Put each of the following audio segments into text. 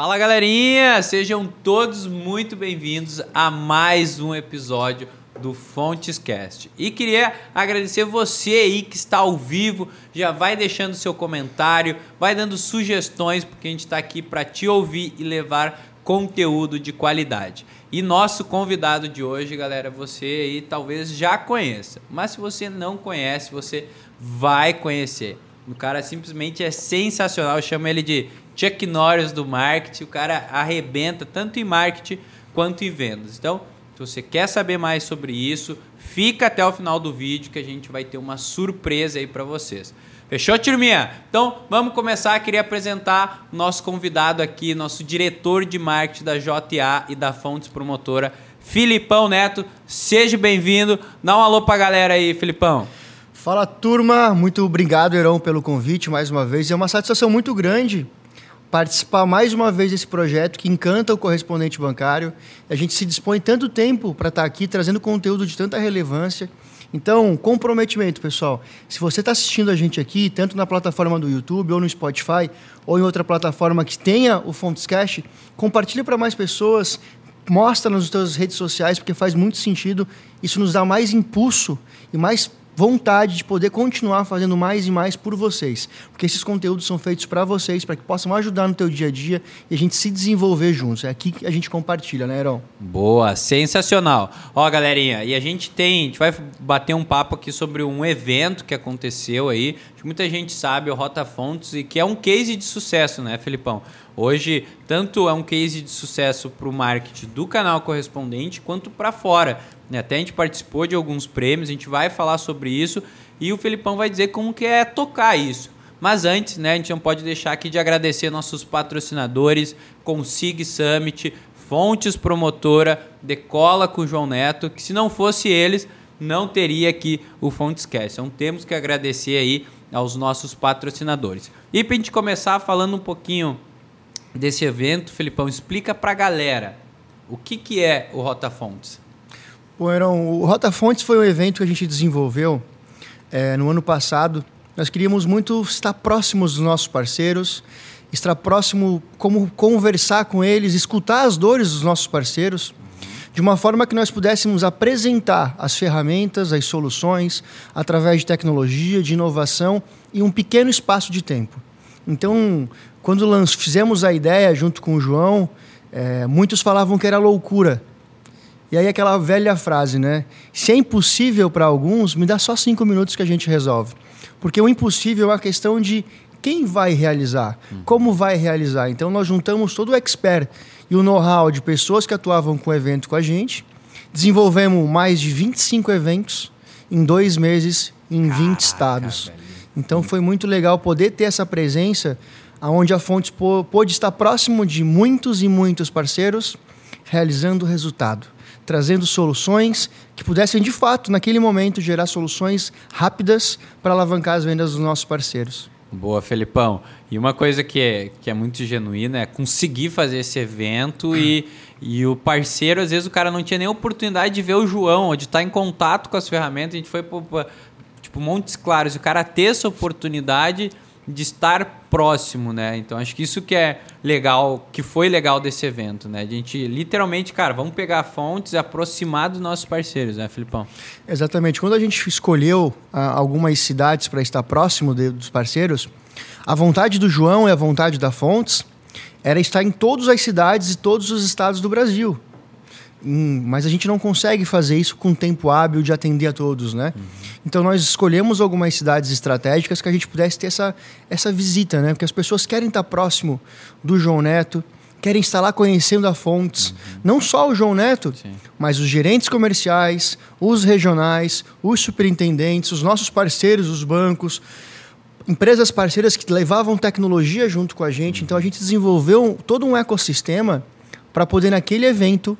Fala galerinha, sejam todos muito bem-vindos a mais um episódio do Fontescast. E queria agradecer você aí que está ao vivo, já vai deixando seu comentário, vai dando sugestões, porque a gente está aqui para te ouvir e levar conteúdo de qualidade. E nosso convidado de hoje, galera, você aí talvez já conheça, mas se você não conhece, você vai conhecer. O cara simplesmente é sensacional, eu chamo ele de Chuck Norris do marketing, o cara arrebenta tanto em marketing quanto em vendas. Então, se você quer saber mais sobre isso, fica até o final do vídeo que a gente vai ter uma surpresa aí para vocês. Fechou, turminha? Então, vamos começar. Queria apresentar nosso convidado aqui, nosso diretor de marketing da JA e da Fontes Promotora, Filipão Neto. Seja bem-vindo. Dá um alô pra galera aí, Filipão. Fala, turma. Muito obrigado, Heron, pelo convite mais uma vez. É uma satisfação muito grande participar mais uma vez desse projeto que encanta o correspondente bancário. A gente se dispõe tanto tempo para estar aqui trazendo conteúdo de tanta relevância. Então, comprometimento, pessoal. Se você está assistindo a gente aqui, tanto na plataforma do YouTube ou no Spotify, ou em outra plataforma que tenha o Fontescast, compartilhe para mais pessoas, mostra nas suas redes sociais, porque faz muito sentido. Isso nos dá mais impulso e mais vontade de poder continuar fazendo mais e mais por vocês, porque esses conteúdos são feitos para vocês, para que possam ajudar no teu dia a dia e a gente se desenvolver juntos. É aqui que a gente compartilha, né, Heron? Boa, sensacional. Ó, galerinha, e a gente tem, a gente vai bater um papo aqui sobre um evento que aconteceu aí, muita gente sabe, o Rota Fontes, e que é um case de sucesso, né, Felipão? Hoje, tanto é um case de sucesso para o marketing do canal correspondente, quanto para fora. Né? Até a gente participou de alguns prêmios, a gente vai falar sobre isso e o Felipão vai dizer como que é tocar isso. Mas antes, né, a gente não pode deixar aqui de agradecer nossos patrocinadores, Consig Summit, Fontes Promotora, Decola com o João Neto, que se não fosse eles, não teria aqui o Fontes Cast. Então temos que agradecer aí aos nossos patrocinadores. E para a gente começar falando um pouquinho desse evento, Felipão, explica para a galera o que, que é o Rota Fontes. Bom, Heron, o Rota Fontes foi um evento que a gente desenvolveu é, no ano passado. Nós queríamos muito estar próximos dos nossos parceiros, estar próximo, como conversar com eles, escutar as dores dos nossos parceiros, de uma forma que nós pudéssemos apresentar as ferramentas, as soluções, através de tecnologia, de inovação em um pequeno espaço de tempo. Então, quando fizemos a ideia junto com o João, é, muitos falavam que era loucura e aí aquela velha frase, né? Se é impossível para alguns, me dá só cinco minutos que a gente resolve. Porque o impossível é uma questão de quem vai realizar, uhum. como vai realizar. Então nós juntamos todo o expert e o know-how de pessoas que atuavam com o evento com a gente, desenvolvemos mais de 25 eventos em dois meses em Caraca, 20 estados. Velho. Então foi muito legal poder ter essa presença onde a Fontes pôde estar próximo de muitos e muitos parceiros realizando o resultado trazendo soluções que pudessem, de fato, naquele momento, gerar soluções rápidas para alavancar as vendas dos nossos parceiros. Boa, Felipão. E uma coisa que é, que é muito genuína é conseguir fazer esse evento e, e o parceiro, às vezes, o cara não tinha nem oportunidade de ver o João ou de estar em contato com as ferramentas. A gente foi para tipo, Montes Claros. O cara ter essa oportunidade de estar próximo, né? Então acho que isso que é legal, que foi legal desse evento, né? A gente literalmente, cara, vamos pegar fontes aproximar dos nossos parceiros, né, Filipão? Exatamente. Quando a gente escolheu ah, algumas cidades para estar próximo de, dos parceiros, a vontade do João e a vontade da Fontes era estar em todas as cidades e todos os estados do Brasil. Hum, mas a gente não consegue fazer isso com tempo hábil de atender a todos, né? Uhum. Então nós escolhemos algumas cidades estratégicas que a gente pudesse ter essa, essa visita, né? Porque as pessoas querem estar próximo do João Neto, querem estar lá conhecendo a Fontes. Uhum. Não só o João Neto, Sim. mas os gerentes comerciais, os regionais, os superintendentes, os nossos parceiros, os bancos, empresas parceiras que levavam tecnologia junto com a gente. Então a gente desenvolveu todo um ecossistema para poder naquele evento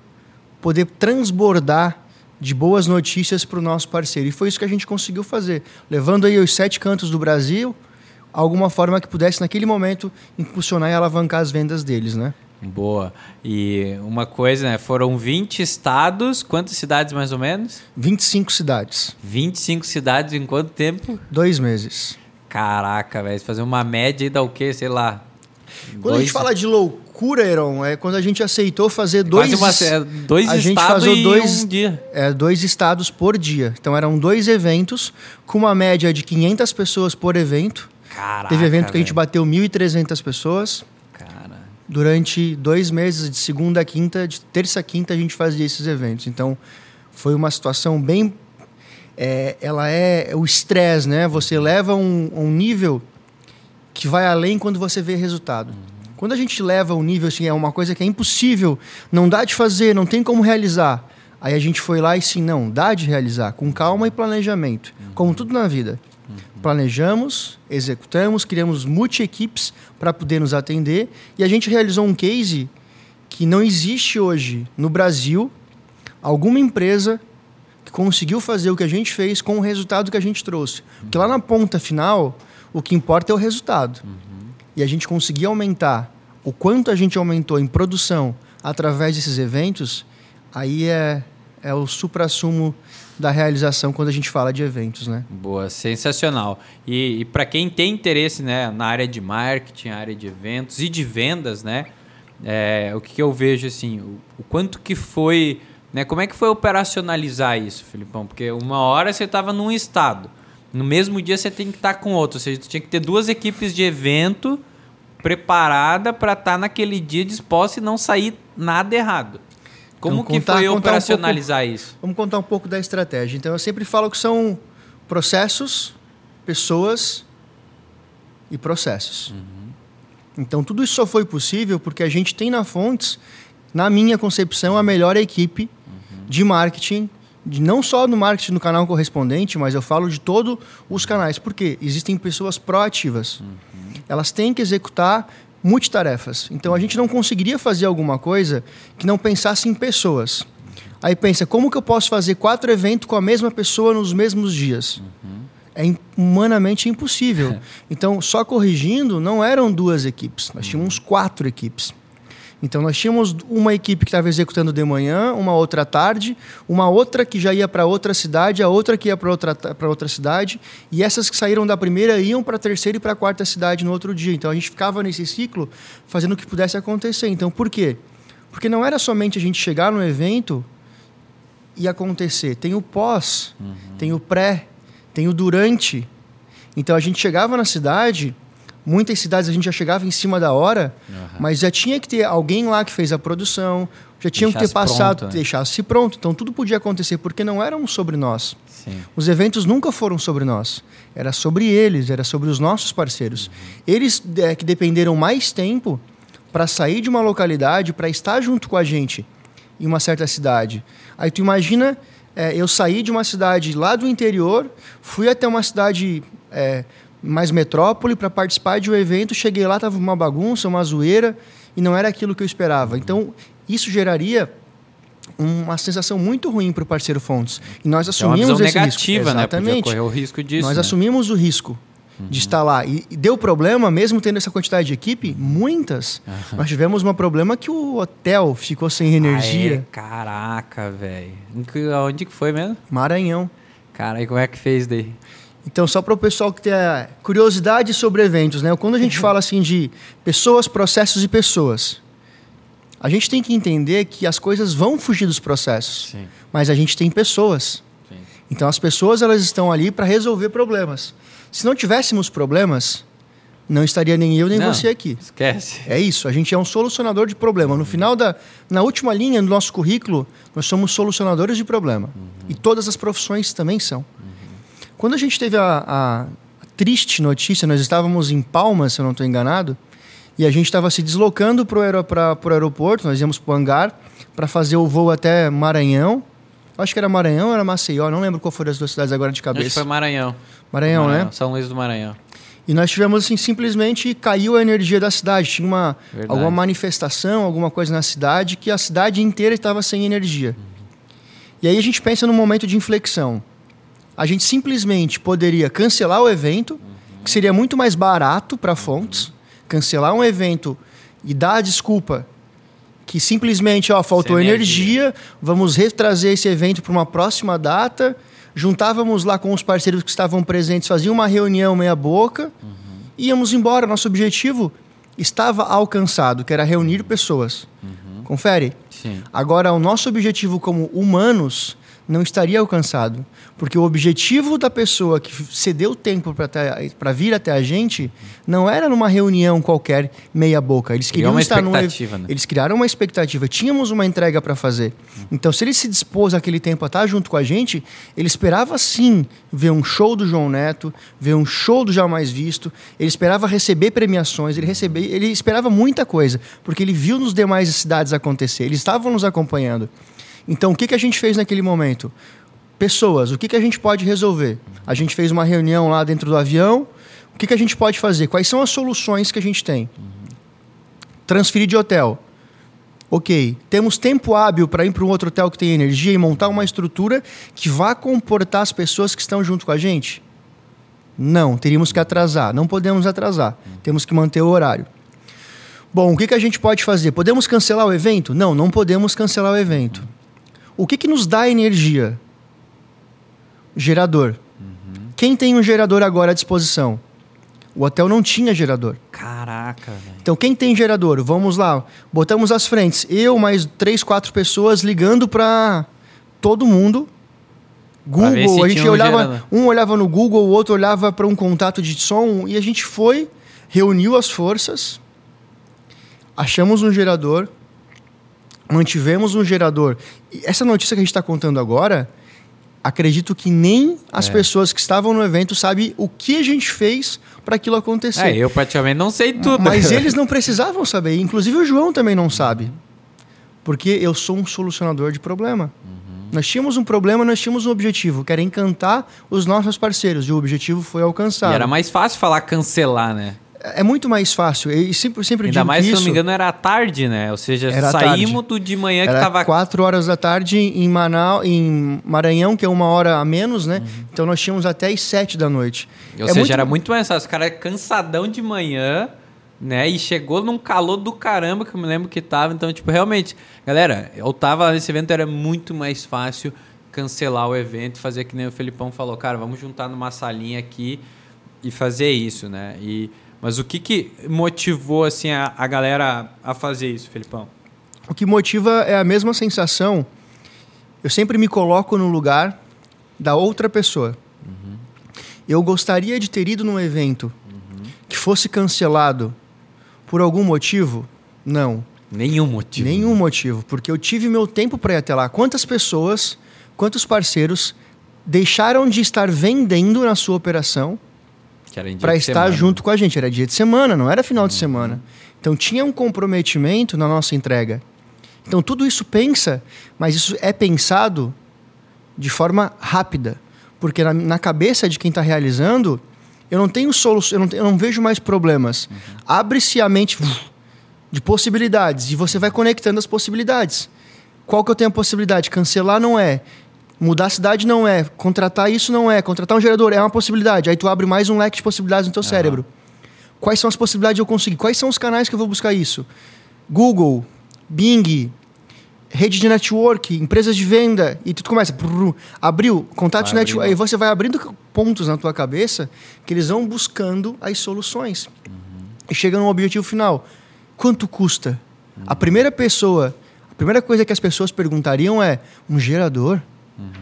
poder transbordar de boas notícias para o nosso parceiro. E foi isso que a gente conseguiu fazer, levando aí os sete cantos do Brasil, alguma forma que pudesse, naquele momento, impulsionar e alavancar as vendas deles, né? Boa. E uma coisa, né? Foram 20 estados, quantas cidades mais ou menos? 25 cidades. 25 cidades em quanto tempo? Dois meses. Caraca, velho. Fazer uma média aí dá o quê? Sei lá, Quando Dois- a gente fala de loucura, Heron, é quando a gente aceitou fazer dois, Quase uma, é, dois a gente estados fazia dois- um dia. é, dois estados por dia. Então eram dois eventos com uma média de 500 pessoas por evento. Caraca, Teve evento que a gente bateu 1.300 pessoas. Cara, Durante dois meses, de segunda a quinta, de terça a quinta, a gente fazia esses eventos. Então, foi uma situação bem. é, ela é o estresse, né? Você leva um, um nível que vai além quando você vê resultado. Quando a gente leva o nível, assim, é uma coisa que é impossível, não dá de fazer, não tem como realizar. Aí a gente foi lá e sim, não, dá de realizar, com calma e planejamento, como tudo na vida. Planejamos, executamos, criamos multi-equipes para poder nos atender e a gente realizou um case que não existe hoje no Brasil alguma empresa que conseguiu fazer o que a gente fez com o resultado que a gente trouxe. Porque lá na ponta final, o que importa é o resultado. E a gente conseguir aumentar o quanto a gente aumentou em produção através desses eventos, aí é, é o supra-sumo da realização quando a gente fala de eventos, né? boa, sensacional. E, e para quem tem interesse né, na área de marketing, área de eventos e de vendas, né? é, o que, que eu vejo assim, o, o quanto que foi, né? Como é que foi operacionalizar isso, Filipão? Porque uma hora você estava num estado, no mesmo dia você tem que estar com outro, ou seja, você tinha que ter duas equipes de evento preparada para estar naquele dia disposta e não sair nada errado. Como Então, que contar- foi contar um operacionalizar isso? Vamos contar um pouco da estratégia. Então, eu sempre falo que são processos, pessoas e processos. Então, tudo isso só foi possível porque a gente tem na Fontes, na minha concepção, a melhor equipe de marketing, não só no marketing no canal correspondente, mas eu falo de todos os canais. Porque existem pessoas proativas. Elas têm que executar multitarefas. Então, a gente não conseguiria fazer alguma coisa que não pensasse em pessoas. Aí pensa, como que eu posso fazer quatro eventos com a mesma pessoa nos mesmos dias? É im- humanamente impossível. Então, só corrigindo, não eram duas equipes, nós tínhamos quatro equipes. Então, nós tínhamos uma equipe que estava executando de manhã, uma outra à tarde, uma outra que já ia para outra cidade, a outra que ia para outra, para outra cidade, e essas que saíram da primeira iam para a terceira e para a quarta cidade no outro dia. Então, a gente ficava nesse ciclo fazendo o que pudesse acontecer. Então, por quê? Porque não era somente a gente chegar no evento e acontecer. Tem o pós, tem o pré, tem o durante. Então a gente chegava na cidade, muitas cidades a gente já chegava em cima da hora, mas já tinha que ter alguém lá que fez a produção, já tinha que ter passado, pronto, né? deixasse pronto. Então tudo podia acontecer porque não eram sobre nós. Sim. Os eventos nunca foram sobre nós. Era sobre eles, era sobre os nossos parceiros. Eles é, que dependeram mais tempo para sair de uma localidade, para estar junto com a gente em uma certa cidade. Aí tu imagina, é, eu saí de uma cidade lá do interior, fui até uma cidade é, mais metrópole para participar de um evento, cheguei lá, estava uma bagunça, uma zoeira, e não era aquilo que eu esperava. Então, isso geraria uma sensação muito ruim para o parceiro Fontes. E nós É uma assumimos visão esse negativa, risco. né? Podia Exatamente. correr o risco disso. Nós né? assumimos o risco de estar lá. E, deu problema, mesmo tendo essa quantidade de equipe, muitas. Nós tivemos um problema que o hotel ficou sem energia. É? Caraca, velho. Onde que foi mesmo? Maranhão. Cara, e como é que fez daí? Então, só para o pessoal que tem curiosidade sobre eventos, né? Quando a gente fala assim de pessoas, processos e pessoas, a gente tem que entender que as coisas vão fugir dos processos, Sim. mas a gente tem pessoas. Sim. Então, as pessoas elas estão ali para resolver problemas. Se não tivéssemos problemas, não estaria nem eu nem Não. você aqui. Esquece. É isso, a gente é um solucionador de problema. No final da, na última linha do nosso currículo, nós somos solucionadores de problema. E todas as profissões também são. Quando a gente teve a, a triste notícia, nós estávamos em Palmas, se eu não estou enganado, e a gente estava se deslocando para o aeroporto, nós íamos para o hangar para fazer o voo até Maranhão. Acho que era Maranhão ou era Maceió, não lembro qual foram as duas cidades agora de Acho que cabeça. foi Maranhão. Maranhão, né? São Luís do Maranhão. E nós tivemos assim, simplesmente caiu a energia da cidade. Tinha uma, Verdade. alguma manifestação, alguma coisa na cidade que a cidade inteira estava sem energia. E aí a gente pensa num momento de inflexão. A gente simplesmente poderia cancelar o evento, que seria muito mais barato para fontes, cancelar um evento e dar a desculpa que simplesmente ó, faltou Sem energia, vamos retrazer esse evento para uma próxima data. Juntávamos lá com os parceiros que estavam presentes, fazia uma reunião meia boca, íamos embora. Nosso objetivo estava alcançado, que era reunir pessoas. Confere? Sim. Agora, o nosso objetivo como humanos não estaria alcançado. Porque o objetivo da pessoa que cedeu tempo para vir até a gente não era numa reunião qualquer meia boca. Eles queriam uma estar num né? Eles criaram uma expectativa. Tínhamos uma entrega para fazer. Então, se ele se dispôs aquele tempo a estar junto com a gente, ele esperava sim ver um show do João Neto, ver um show do Jamais Visto. Ele esperava receber premiações. Ele receber, ele esperava muita coisa, porque ele viu nos demais cidades acontecer. Eles estavam nos acompanhando. Então, o que, que a gente fez naquele momento? Pessoas, o que, que a gente pode resolver? A gente fez uma reunião lá dentro do avião. O que, que a gente pode fazer? Quais são as soluções que a gente tem? Transferir de hotel. Ok. Temos tempo hábil para ir para um outro hotel que tem energia e montar uma estrutura que vá comportar as pessoas que estão junto com a gente? Não, teríamos que atrasar. Não podemos atrasar. Temos que manter o horário. Bom, o que, que a gente pode fazer? Podemos cancelar o evento? Não, não podemos cancelar o evento. O que, que nos dá energia? Gerador. Quem tem um gerador agora à disposição? O hotel não tinha gerador. Caraca, velho. Então, quem tem gerador? Vamos lá. Botamos as frentes. Eu, mais três, quatro pessoas ligando para todo mundo. Google, a gente um olhava. gerador. Um olhava no Google, o outro olhava para um contato de som. E a gente foi, reuniu as forças, achamos um gerador, mantivemos um gerador. E essa notícia que a gente está contando agora, acredito que nem as É. pessoas que estavam no evento sabem o que a gente fez para aquilo acontecer. É, eu praticamente não sei tudo. Mas eles não precisavam saber. Inclusive o João também não sabe. Porque eu sou um solucionador de problema. Nós tínhamos um problema, nós tínhamos um objetivo, que era encantar os nossos parceiros. E o objetivo foi E alcançado. era mais fácil falar cancelar, né? É muito mais fácil. E sempre, sempre Ainda mais, que se não isso me engano, era à tarde, né? Ou seja, Era saímos do de manhã que era tava. 4 horas da tarde em, Manaus, em Maranhão, que é uma hora a menos, né? Então nós tínhamos até as 7 da noite. Ou É seja, era muito mais fácil. Os caras cansadão de manhã, né? E chegou num calor do caramba, que eu me lembro que tava. Então, tipo, realmente, galera, eu tava lá nesse evento, era muito mais fácil cancelar o evento, fazer que nem o Felipão falou, cara, vamos juntar numa salinha aqui e fazer isso, né? E, mas o que que motivou, assim, a, a galera a fazer isso, Felipão? O que motiva é a mesma sensação. Eu sempre me coloco no lugar da outra pessoa. Eu gostaria de ter ido num evento que fosse cancelado por algum motivo? Não. Nenhum motivo. Nenhum motivo, porque eu tive meu tempo para ir até lá. Quantas pessoas, quantos parceiros deixaram de estar vendendo na sua operação Que era em dia para estar junto com a gente? Era dia de semana, não era final de semana. Então tinha um comprometimento na nossa entrega. Então tudo isso pensa, mas isso é pensado de forma rápida, porque na, na cabeça de quem está realizando, eu não tenho solução, eu não, eu não vejo mais problemas. Abre-se a mente de possibilidades e você vai conectando as possibilidades. Qual que eu tenho a possibilidade? Cancelar não é. Mudar a cidade não é. Contratar isso não é. Contratar um gerador é uma possibilidade. Aí tu abre mais um leque de possibilidades no teu cérebro. Quais são as possibilidades de eu conseguir? Quais são os canais que eu vou buscar isso? Google, Bing, rede de network, empresas de venda, e tu começa, brrr, abriu, contatos network, aí você vai abrindo pontos na tua cabeça que eles vão buscando as soluções. E chega num objetivo final. Quanto custa? A primeira pessoa, a primeira coisa que as pessoas perguntariam é: um gerador?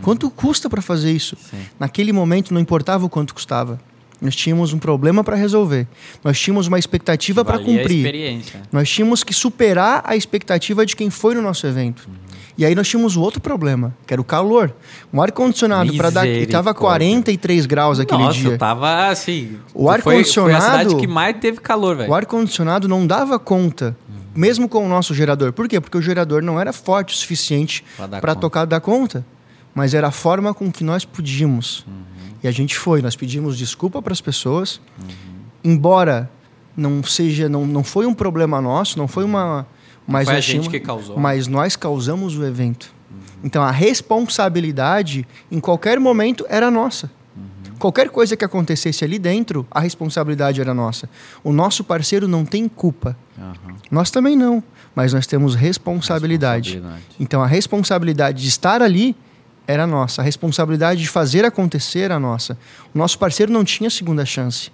Quanto custa para fazer isso? Sim. Naquele momento não importava o quanto custava. Nós tínhamos um problema para resolver. Nós tínhamos uma expectativa para cumprir. Nós tínhamos que superar a expectativa de quem foi no nosso evento. E aí nós tínhamos o outro problema, que era o calor. Um ar-condicionado para dar. Estava Misericórdia. 43 graus aquele Nossa, dia. tava assim. O ar-condicionado- Foi a cidade que mais teve calor, velho. O ar-condicionado não dava conta, mesmo com o nosso gerador. Por quê? Porque o gerador não era forte o suficiente para tocar dar conta. Mas era a forma com que nós podíamos. Uhum. E a gente foi. Nós pedimos desculpa para as pessoas. Uhum. Embora não seja, não, não foi um problema nosso, não foi uma. Mas foi a nós gente tínhamos- que causou. Mas nós causamos o evento. Uhum. Então a responsabilidade, em qualquer momento, era nossa. Uhum. Qualquer coisa que acontecesse ali dentro, a responsabilidade era nossa. O nosso parceiro não tem culpa. Aham. Nós também não, mas nós temos responsabilidade. Responsabilidade. Então a responsabilidade de estar ali era nossa, a responsabilidade de fazer acontecer era nossa. O nosso parceiro não tinha segunda chance.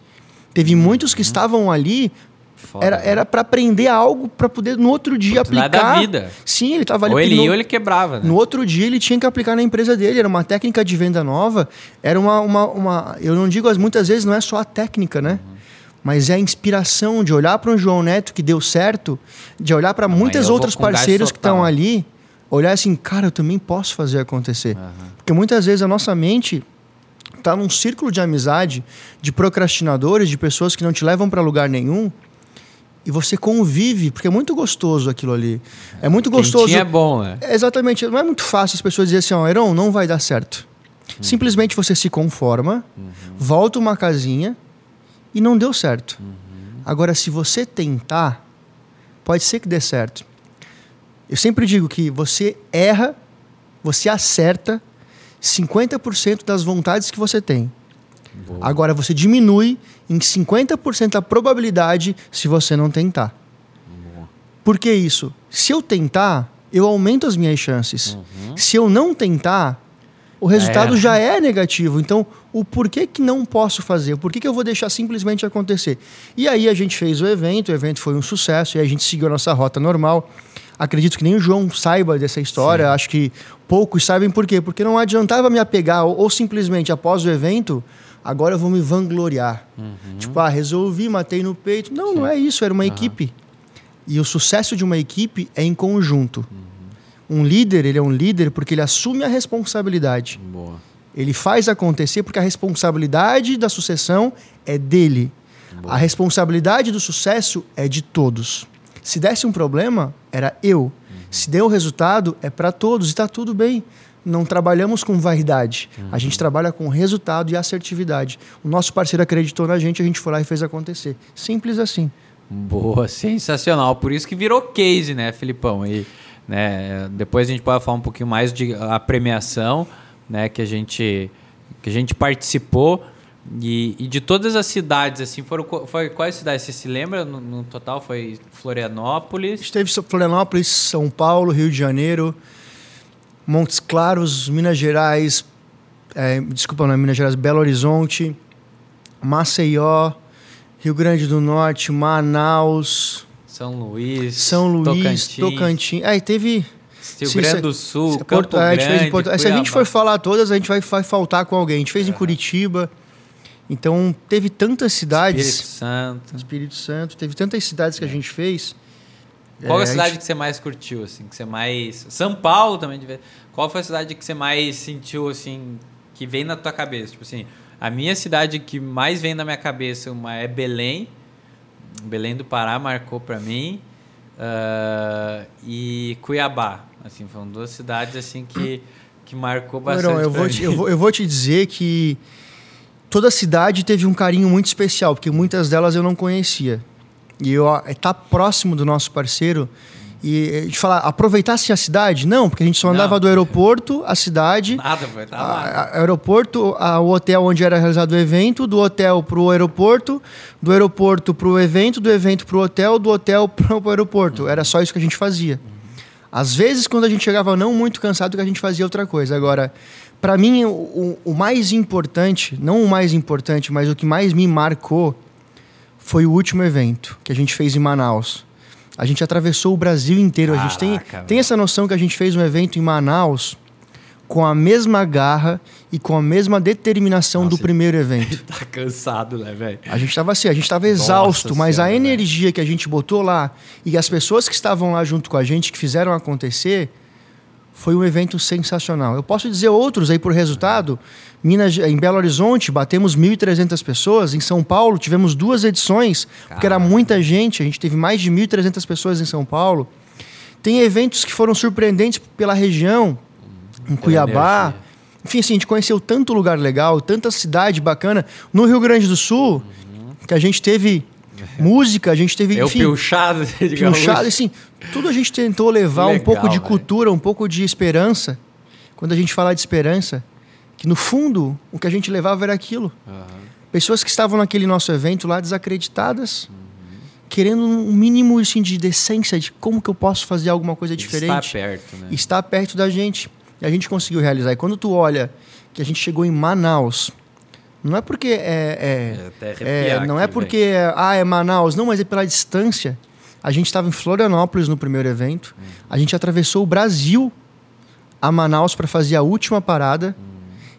Teve muitos que estavam ali Foda, era né? era para aprender algo para poder no outro dia Oportunidade da aplicar. vida. Sim, ele estava ali Ou ele no- ia ou ele quebrava, né? no outro dia ele tinha que aplicar na empresa dele, era uma técnica de venda nova, era uma, uma, uma eu não digo, as- muitas vezes não é só a técnica, né? Uhum. Mas é a inspiração de olhar para um João Neto que deu certo, de olhar para muitas gás parceiros que estão ali, olhar assim, cara, eu também posso fazer acontecer. Aham. Porque muitas vezes a nossa mente está num círculo de amizade, de procrastinadores, de pessoas que não te levam para lugar nenhum, e você convive, porque é muito gostoso aquilo ali. É muito gostoso. Quentinho é bom, né? É, Exatamente. Não é muito fácil as pessoas dizerem assim, ó, Heron, não vai dar certo. Simplesmente você se conforma, volta uma casinha e não deu certo. Agora, se você tentar, pode ser que dê certo. Eu sempre digo que você erra, você acerta 50% das vontades que você tem. Boa. Agora, você diminui em 50% a probabilidade se você não tentar. Boa. Por que isso? Se eu tentar, eu aumento as minhas chances. Se eu não tentar, o resultado era. já é negativo. Então, o porquê que não posso fazer? Por que, que eu vou deixar simplesmente acontecer? E aí a gente fez o evento, o evento foi um sucesso, e a gente seguiu a nossa rota normal. Acredito que nem o João saiba dessa história, acho que poucos sabem por quê. Porque não adiantava me apegar, ou, ou simplesmente após o evento, agora eu vou me vangloriar. Tipo, ah, resolvi, matei no peito. Não, não é isso, era uma equipe. E o sucesso de uma equipe é em conjunto. Um líder, ele é um líder porque ele assume a responsabilidade. Boa. Ele faz acontecer porque a responsabilidade da sucessão é dele. A responsabilidade do sucesso é de todos. Se desse um problema, era eu. Se deu resultado, é para todos e está tudo bem. Não trabalhamos com vaidade. A gente trabalha com resultado e assertividade. O nosso parceiro acreditou na gente, a gente foi lá e fez acontecer. Simples assim. Boa, sensacional. Por isso que virou case, né, Filipão? E, né, depois a gente pode falar um pouquinho mais de a premiação, né, que a gente que a gente participou e, e de todas as cidades, assim, foram foi quais cidades você se lembra? No, no total foi A Florianópolis, gente teve Florianópolis, São Paulo, Rio de Janeiro, Montes Claros, Minas Gerais, é, desculpa, não é Minas Gerais, Belo Horizonte, Maceió, Rio Grande do Norte, Manaus, São Luís, São Luís, Tocantins, Tocantins. Aí teve. Rio Grande do Sul, Campo Porto- é, a gente fez Porto- Se a gente. É. for falar todas, a gente vai, vai faltar com alguém. A gente fez em Curitiba. Então, teve tantas cidades. Espírito Santo. Espírito Santo, teve tantas cidades que a gente fez. Qual É, a cidade gente- que você mais curtiu, assim, que você mais... São Paulo também, de qual foi a cidade que você mais sentiu, assim, que vem na tua cabeça? Tipo assim, a minha cidade que mais vem na minha cabeça uma é Belém, Belém do Pará marcou pra mim, ah, e Cuiabá, assim, foram duas cidades, assim, que, que marcou bastante Não, eu, vou te, eu, vou, eu vou te dizer que toda cidade teve um carinho muito especial, porque muitas delas eu não conhecia. E eu estar próximo do nosso parceiro e a gente falar, aproveitasse a cidade? Não, porque a gente só Não. andava do aeroporto à cidade. Nada, foi, tá a- a- aeroporto, a- o hotel onde era realizado o evento, do hotel para o aeroporto, do aeroporto para o evento, do evento para o hotel, do hotel para o aeroporto. Era só isso que a gente fazia. Às vezes, quando a gente chegava não muito cansado, que a gente fazia outra coisa. Agora, para mim, o, o- mais importante, não o mais importante, mas o que mais me marcou foi o último evento que a gente fez em Manaus. A gente atravessou o Brasil inteiro. a gente tem, Caraca, tem essa noção que a gente fez um evento em Manaus com a mesma garra e com a mesma determinação do Nossa, primeiro evento. Tá cansado, né, velho? A gente estava assim, a gente estava exausto, mas Senhora, a energia que a gente botou lá e as pessoas que estavam lá junto com a gente, que fizeram acontecer, foi um evento sensacional. Eu posso dizer outros aí por resultado. Minas, em Belo Horizonte, batemos 1.300 pessoas. Em São Paulo, tivemos duas edições, porque era muita gente. A gente teve mais de 1.300 pessoas em São Paulo. Tem eventos que foram surpreendentes pela região, em Cuiabá. energia. Enfim, assim, a gente conheceu tanto lugar legal, tanta cidade bacana. No Rio Grande do Sul, que a gente teve música, a gente teve, É o enfim, pilchado, digamos. pilchado, assim, tudo a gente tentou levar um Legal, pouco de velho. cultura, um pouco de esperança. Quando a gente fala de esperança, que no fundo, o que a gente levava era aquilo. Aham. Pessoas que estavam naquele nosso evento lá desacreditadas, Uhum. querendo um mínimo assim, de decência, de como que eu posso fazer alguma coisa Está diferente perto, né? está perto da gente. E a gente conseguiu realizar. E quando tu olha que a gente chegou em Manaus, Não é porque é, É é, é não é porque ah, é Manaus, não, mas é pela distância. A gente estava em Florianópolis no primeiro evento. A gente atravessou o Brasil a Manaus para fazer a última parada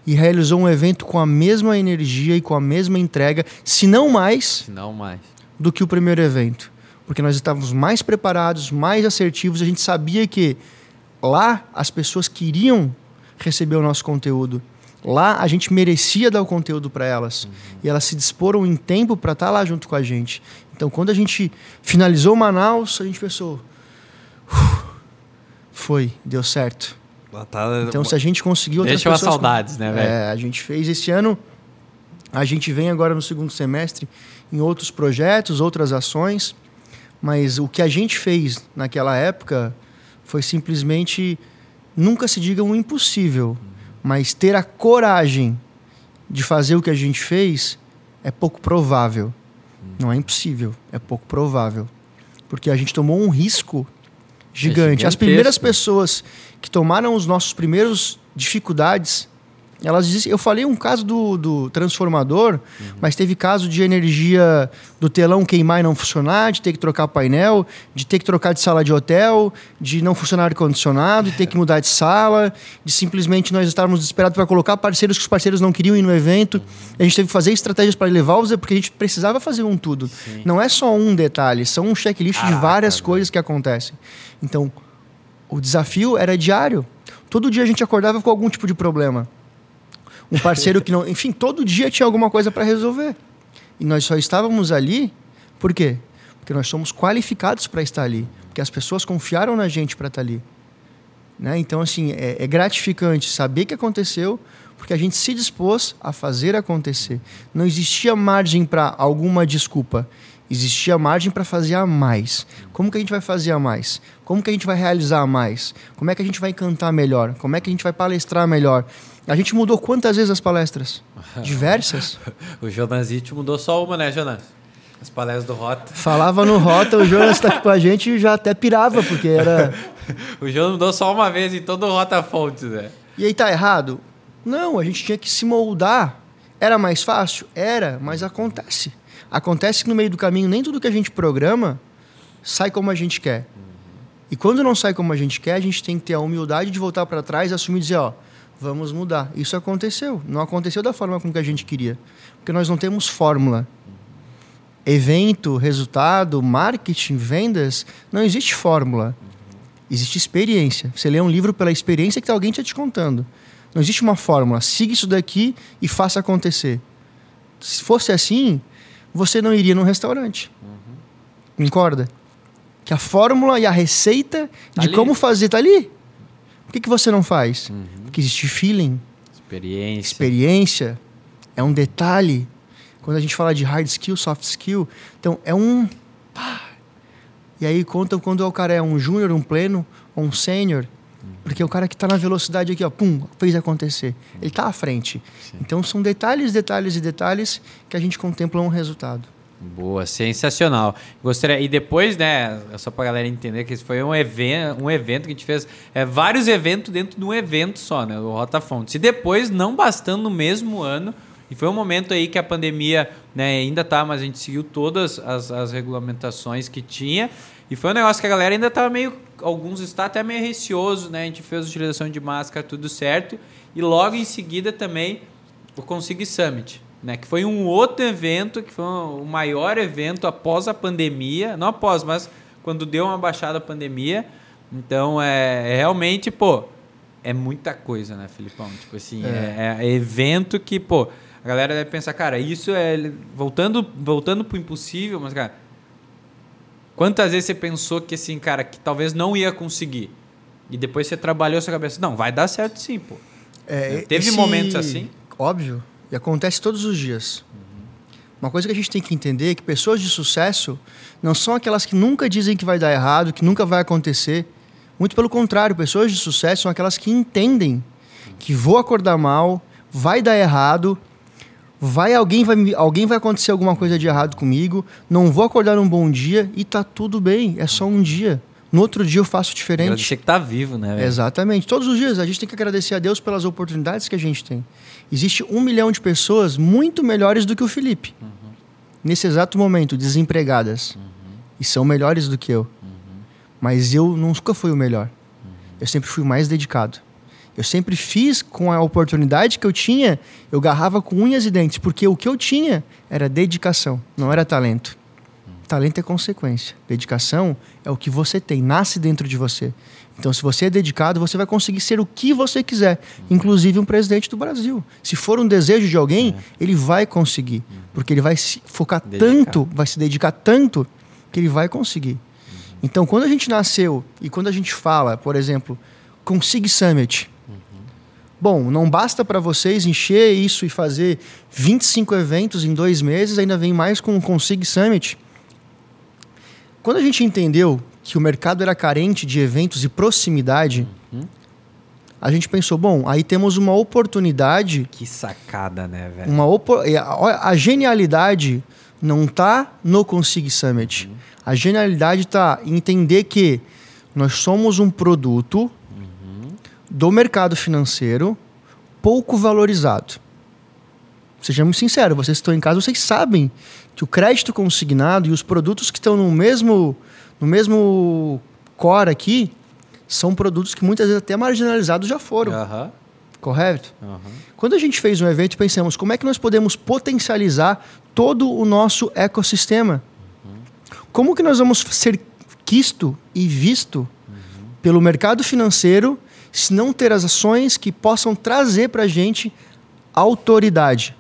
e realizou um evento com a mesma energia e com a mesma entrega, se não mais, Se não mais. do que o primeiro evento. Porque nós estávamos mais preparados, mais assertivos, a gente sabia que lá as pessoas queriam receber o nosso conteúdo. Lá a gente merecia dar o conteúdo para elas. E elas se disporam em tempo para estar lá junto com a gente. Então, quando a gente finalizou Manaus, a gente pensou: "Uf, foi, deu certo. Tá- Então, se a gente conseguiu outras Deixa pessoas- saudades, né, velho? É, a gente fez esse ano. A gente vem agora no segundo semestre em outros projetos, outras ações. Mas o que a gente fez naquela época foi simplesmente nunca se diga um impossível, mas ter a coragem de fazer o que a gente fez é pouco provável. Não é impossível, é pouco provável. Porque a gente tomou um risco gigante. As gigantesco. primeiras pessoas que tomaram os nossos primeiros dificuldades, elas dizem, eu falei um caso do, do transformador, mas teve caso de energia do telão queimar e não funcionar, de ter que trocar painel, de ter que trocar de sala de hotel, de não funcionar ar-condicionado, de ter que mudar de sala, de simplesmente nós estarmos desesperados para colocar parceiros que os parceiros não queriam ir no evento. A gente teve que fazer estratégias para levar os porque a gente precisava fazer um tudo. Sim. Não é só um detalhe, são um checklist de Caraca, várias velho. coisas que acontecem. Então, o desafio era diário. Todo dia a gente acordava com algum tipo de problema. Um parceiro que não. Enfim, todo dia tinha alguma coisa para resolver. E nós só estávamos ali, por quê? Porque nós somos qualificados para estar ali. Porque as pessoas confiaram na gente para estar ali. Né? Então, assim, é, é gratificante saber que aconteceu, porque a gente se dispôs a fazer acontecer. Não existia margem para alguma desculpa. Existia margem para fazer a mais. Como que a gente vai fazer a mais? Como que a gente vai realizar a mais? Como é que a gente vai cantar melhor? Como é que a gente vai palestrar melhor? A gente mudou quantas vezes as palestras? Diversas. O Jonasite mudou só uma, né, Jonas? As palestras do Rota. Falava no Rota, o Jonas está aqui com a gente e já até pirava, porque era. O Jonas mudou só uma vez em todo o Rota Fontes, né? E aí tá errado? Não, a gente tinha que se moldar. Era mais fácil? Era, mas acontece. Acontece que no meio do caminho nem tudo que a gente programa sai como a gente quer. E quando não sai como a gente quer, a gente tem que ter a humildade de voltar para trás, assumir e dizer, ó, vamos mudar. Isso aconteceu. Não aconteceu da forma com que a gente queria. Porque nós não temos fórmula. Evento, resultado, marketing, vendas, não existe fórmula. Existe experiência. Você lê um livro pela experiência que alguém está te contando. Não existe uma fórmula. Siga isso daqui e faça acontecer. Se fosse assim, você não iria num restaurante. Concorda? Que a fórmula e a receita Tá de ali. como fazer está ali. Que, que você não faz? Porque existe feeling, Experiência. experiência, é um detalhe. Quando a gente fala de hard skill, soft skill, então é um. E aí conta quando o cara é um júnior, um pleno ou um sênior. Porque o cara que está na velocidade aqui, ó, pum, fez acontecer. Ele está à frente. Então são detalhes, detalhes e detalhes que a gente contempla um resultado. Boa, sensacional. Gostaria e depois, né, só pra galera entender que esse foi um evento, um evento que a gente fez, é vários eventos dentro de um evento só, né, o Rota Fontes. E depois, não bastando no mesmo ano, e foi um momento aí que a pandemia, né, ainda tá, mas a gente seguiu todas as, as regulamentações que tinha. E foi um negócio que a galera ainda tava meio alguns está até meio receoso, né? A gente fez utilização de máscara, tudo certo. E logo em seguida também o Consig Summit, né? Que foi um outro evento, que foi um- o maior evento após a pandemia. Não após, mas quando deu uma baixada a pandemia. Então, é, é realmente, pô, é muita coisa, né, Filipão? Tipo assim, é. é evento que, pô, a galera deve pensar, cara, isso é. Voltando, voltando pro impossível, mas, cara, quantas vezes você pensou que, assim, cara, que talvez não ia conseguir? E depois você trabalhou sua cabeça, não, vai dar certo sim, pô. É, Teve esse- momentos assim? Óbvio. E acontece todos os dias. Uma coisa que a gente tem que entender é que pessoas de sucesso não são aquelas que nunca dizem que vai dar errado, que nunca vai acontecer. Muito pelo contrário, pessoas de sucesso são aquelas que entendem que vou acordar mal, vai dar errado, vai alguém vai alguém vai acontecer alguma coisa de errado comigo, não vou acordar num bom dia e tá tudo bem, é só um dia. No outro dia eu faço diferente. Agradecer que tá vivo, né? velho? Exatamente. Todos os dias a gente tem que agradecer a Deus pelas oportunidades que a gente tem. Existe um milhão de pessoas muito melhores do que o Felipe. Nesse exato momento, desempregadas. E são melhores do que eu. Mas eu nunca fui o melhor. Eu sempre fui o mais dedicado. Eu sempre fiz com a oportunidade que eu tinha, eu garrava com unhas e dentes, porque o que eu tinha era dedicação, não era talento. Talento é consequência. Dedicação é o que você tem, nasce dentro de você. Então, se você é dedicado, você vai conseguir ser o que você quiser, inclusive um presidente do Brasil. Se for um desejo de alguém, ele vai conseguir, porque ele vai se focar Dedicar. tanto, vai se dedicar tanto, que ele vai conseguir. Então, quando a gente nasceu e quando a gente fala, por exemplo, Consig Summit, Bom, não basta para vocês encher isso e fazer 25 eventos em dois meses, ainda vem mais com o Consig Summit. Quando a gente entendeu que o mercado era carente de eventos e proximidade, a gente pensou, bom, aí temos uma oportunidade, Que sacada, né, velho? uma opo- e a, a genialidade não está no Consig Summit. A genialidade está em entender que nós somos um produto do mercado financeiro pouco valorizado. Sejamos sinceros, vocês que estão em casa, vocês sabem que o crédito consignado e os produtos que estão no mesmo, no mesmo core aqui são produtos que muitas vezes até marginalizados já foram, correto? Quando a gente fez um evento, pensamos como é que nós podemos potencializar todo o nosso ecossistema. Como que nós vamos ser quisto e visto pelo mercado financeiro se não ter as ações que possam trazer para a gente autoridade?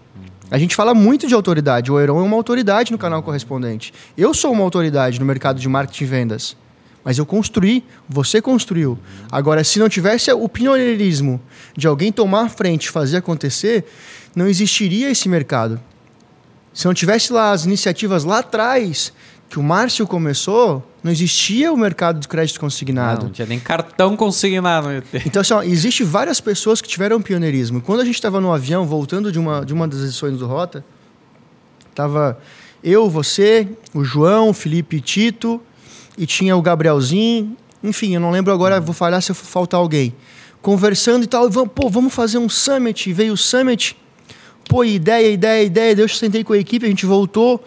A gente fala muito de autoridade. O Euron é uma autoridade no canal correspondente. Eu sou uma autoridade no mercado de marketing e vendas. Mas eu construí, você construiu. Agora, se não tivesse o pioneirismo de alguém tomar a frente fazer acontecer, não existiria esse mercado. Se não tivesse lá as iniciativas lá atrás, que o Márcio começou, não existia o mercado de crédito consignado. Não, não tinha nem cartão consignado. Então, assim, ó, existe várias pessoas que tiveram pioneirismo. Quando a gente estava no avião, voltando de uma, de uma das edições do Rota, tava eu, você, o João, o Felipe e Tito, e tinha o Gabrielzinho. Enfim, eu não lembro agora, vou falhar se faltar alguém. Conversando e tal, e vamos, pô, vamos fazer um summit. E veio o summit. Pô, ideia, ideia, ideia. Eu sentei com a equipe, a gente voltou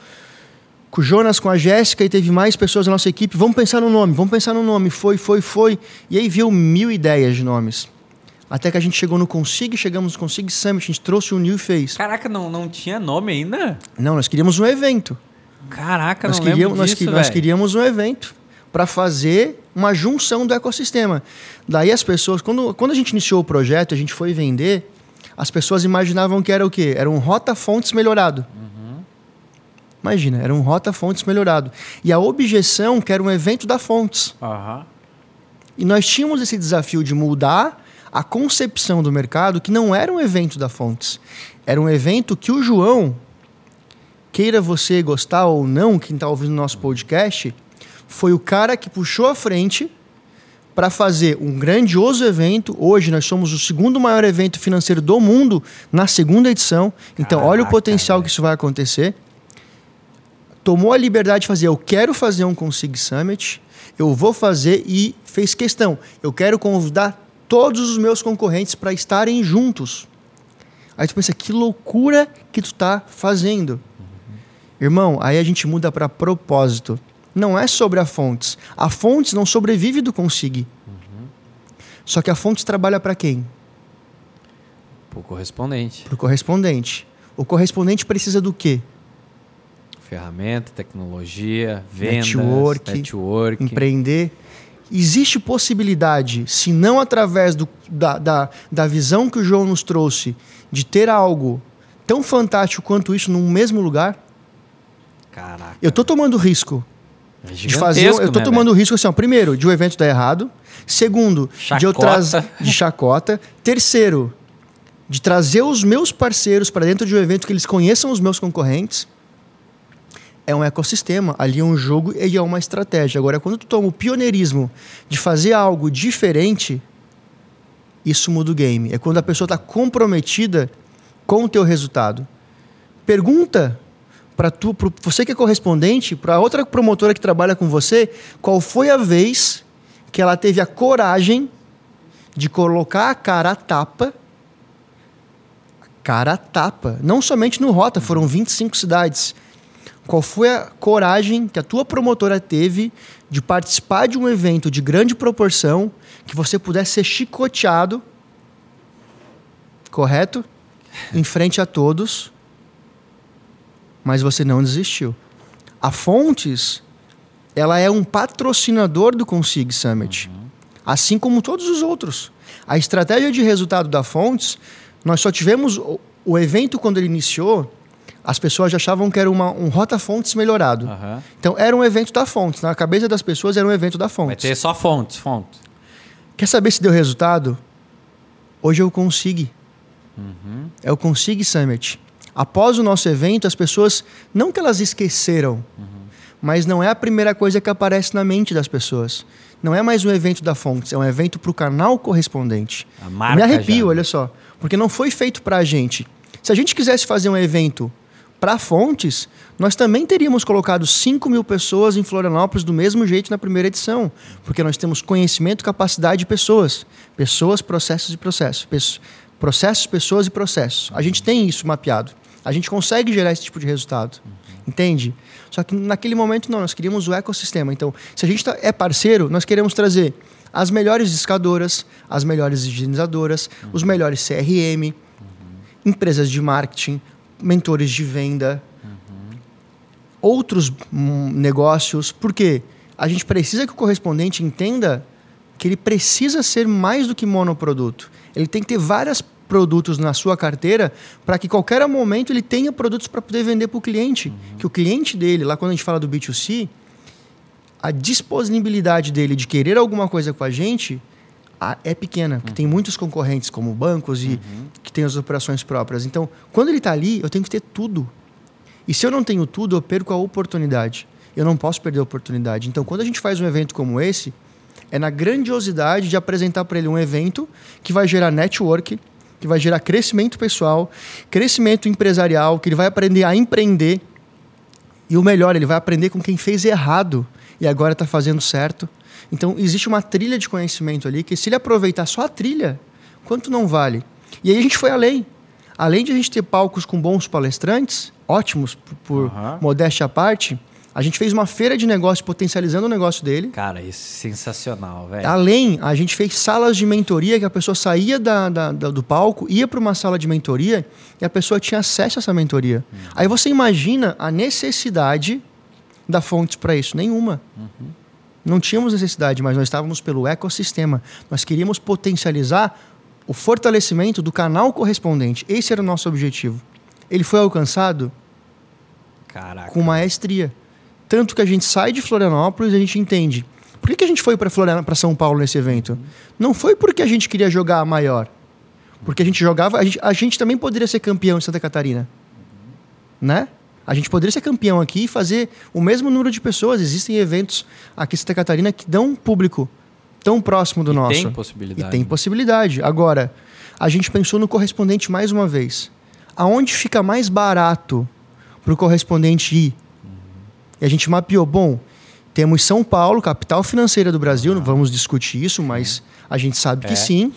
com o Jonas, com a Jéssica e teve mais pessoas da nossa equipe. Vamos pensar no nome, vamos pensar no nome. Foi, foi, foi. E aí viu mil ideias de nomes. Até que a gente chegou no Consig, chegamos no Consig Summit, a gente trouxe o New e fez. Caraca, não, não tinha nome ainda? Não, nós queríamos um evento. Caraca, Nós não queríamos, lembro nós, disso, que- nós queríamos um evento para fazer uma junção do ecossistema. Daí as pessoas, quando, quando a gente iniciou o projeto, a gente foi vender, as pessoas imaginavam que era o quê? Era um Rota Fontes melhorado. Imagina, era um Rota Fontes melhorado. E a objeção que era um evento da Fontes. Aham. E nós tínhamos esse desafio de mudar a concepção do mercado, que não era um evento da Fontes. Era um evento que o João, queira você gostar ou não, quem está ouvindo nosso podcast, foi o cara que puxou a frente para fazer um grandioso evento. Hoje nós somos o segundo maior evento financeiro do mundo na segunda edição. Então, olha o Caraca, potencial velho. que isso vai acontecer. Tomou a liberdade de fazer, eu quero fazer um Consig Summit, eu vou fazer e fez questão. Eu quero convidar todos os meus concorrentes para estarem juntos. Aí tu pensa, que loucura que tu tá fazendo. Irmão, aí a gente muda para propósito. Não é sobre a Fontes. A Fontes não sobrevive do Consig. Só que a Fontes trabalha para quem? Pô, correspondente. Para o correspondente. O correspondente precisa do quê? Ferramenta, tecnologia, vendas, Network, network. Empreender. Existe possibilidade, se não através do- da, da, da visão que o João nos trouxe, de ter algo tão fantástico quanto isso num mesmo lugar? Caraca. Eu tô tomando risco É de fazer. Eu tô né, tomando risco assim, ó, primeiro, de o evento dar errado. Segundo, de eu Chacota. trazer de chacota. Terceiro, de trazer os meus parceiros para dentro de um evento que eles conheçam os meus concorrentes. É um ecossistema, ali é um jogo e é uma estratégia. Agora, quando tu toma o pioneirismo de fazer algo diferente, isso muda o game. É quando a pessoa está comprometida com o teu resultado. Pergunta para tu, você que é correspondente, para outra promotora que trabalha com você, qual foi a vez que ela teve a coragem de colocar a cara a tapa. Cara a tapa. Não somente no Rota, foram 25 cidades. Qual foi a coragem que a tua promotora teve de participar de um evento de grande proporção, que você pudesse ser chicoteado, correto? Em frente a todos, mas você não desistiu. A Fontes, ela é um patrocinador do Consig Summit, uhum. assim como todos os outros. A estratégia de resultado da Fontes, nós só tivemos o, o evento quando ele iniciou, as pessoas achavam que era uma, um Rota Fontes melhorado. Uhum. Então era um evento da Fontes. Na cabeça das pessoas era um evento da Fontes. Vai ter só Fontes, Fontes. Quer saber se deu resultado? Hoje eu consigo. Uhum. É o Consig Summit. Após o nosso evento, as pessoas, não que elas esqueceram, uhum. mas não é a primeira coisa que aparece na mente das pessoas. Não é mais um evento da Fontes, é um evento para o canal correspondente. A marca Me arrepio, já. olha só. Porque não foi feito para a gente. Se a gente quisesse fazer um evento para fontes, nós também teríamos colocado 5 mil pessoas em Florianópolis do mesmo jeito na primeira edição, porque nós temos conhecimento, capacidade de pessoas. Pessoas, processos e processos. processos, pessoas e processos. A gente tem isso mapeado. A gente consegue gerar esse tipo de resultado. Entende? Só que naquele momento não, nós queríamos o ecossistema. Então, se a gente tá, é parceiro, nós queremos trazer as melhores discadoras, as melhores higienizadoras, os melhores CRM, empresas de marketing, mentores de venda, uhum. outros hum, negócios, porque a gente precisa que o correspondente entenda que ele precisa ser mais do que monoproduto. Ele tem que ter vários produtos na sua carteira para que qualquer momento ele tenha produtos para poder vender para o cliente. Uhum. Que o cliente dele, lá quando a gente fala do B2C, a disponibilidade dele de querer alguma coisa com a gente é pequena, porque uhum. tem muitos concorrentes, como bancos, e uhum. que têm as operações próprias. Então, quando ele está ali, eu tenho que ter tudo. E se eu não tenho tudo, eu perco a oportunidade. Eu não posso perder a oportunidade. Então, quando a gente faz um evento como esse, é na grandiosidade de apresentar para ele um evento que vai gerar network, que vai gerar crescimento pessoal, crescimento empresarial, que ele vai aprender a empreender. E o melhor, ele vai aprender com quem fez errado e agora está fazendo certo. Então, existe uma trilha de conhecimento ali que, se ele aproveitar só a trilha, quanto não vale? E aí a gente foi além. Além de a gente ter palcos com bons palestrantes, ótimos, por, uhum. modéstia à parte, a gente fez uma feira de negócio potencializando o negócio dele. Cara, isso é sensacional, velho. Além, a gente fez salas de mentoria que a pessoa saía da, da, da do palco, ia para uma sala de mentoria e a pessoa tinha acesso a essa mentoria. Uhum. Aí você imagina a necessidade da Fontes para isso? Nenhuma. Uhum. Não tínhamos necessidade, mas nós estávamos pelo ecossistema. Nós queríamos potencializar o fortalecimento do canal correspondente. Esse era o nosso objetivo. Ele foi alcançado Caraca. com maestria. Tanto que a gente sai de Florianópolis e a gente entende. Por que, que a gente foi para São Paulo nesse evento? Não foi porque a gente queria jogar maior. Porque a gente jogava. A gente, a gente também poderia ser campeão em Santa Catarina. Né? A gente poderia ser campeão aqui e fazer o mesmo número de pessoas. Existem eventos aqui em Santa Catarina que dão público tão próximo do e nosso. Tem possibilidade. E tem possibilidade. Agora, a gente pensou no correspondente mais uma vez. Aonde fica mais barato para o correspondente ir? Uhum. E a gente mapeou. Bom, temos São Paulo, capital financeira do Brasil, não vamos discutir isso, mas a gente sabe é. que sim.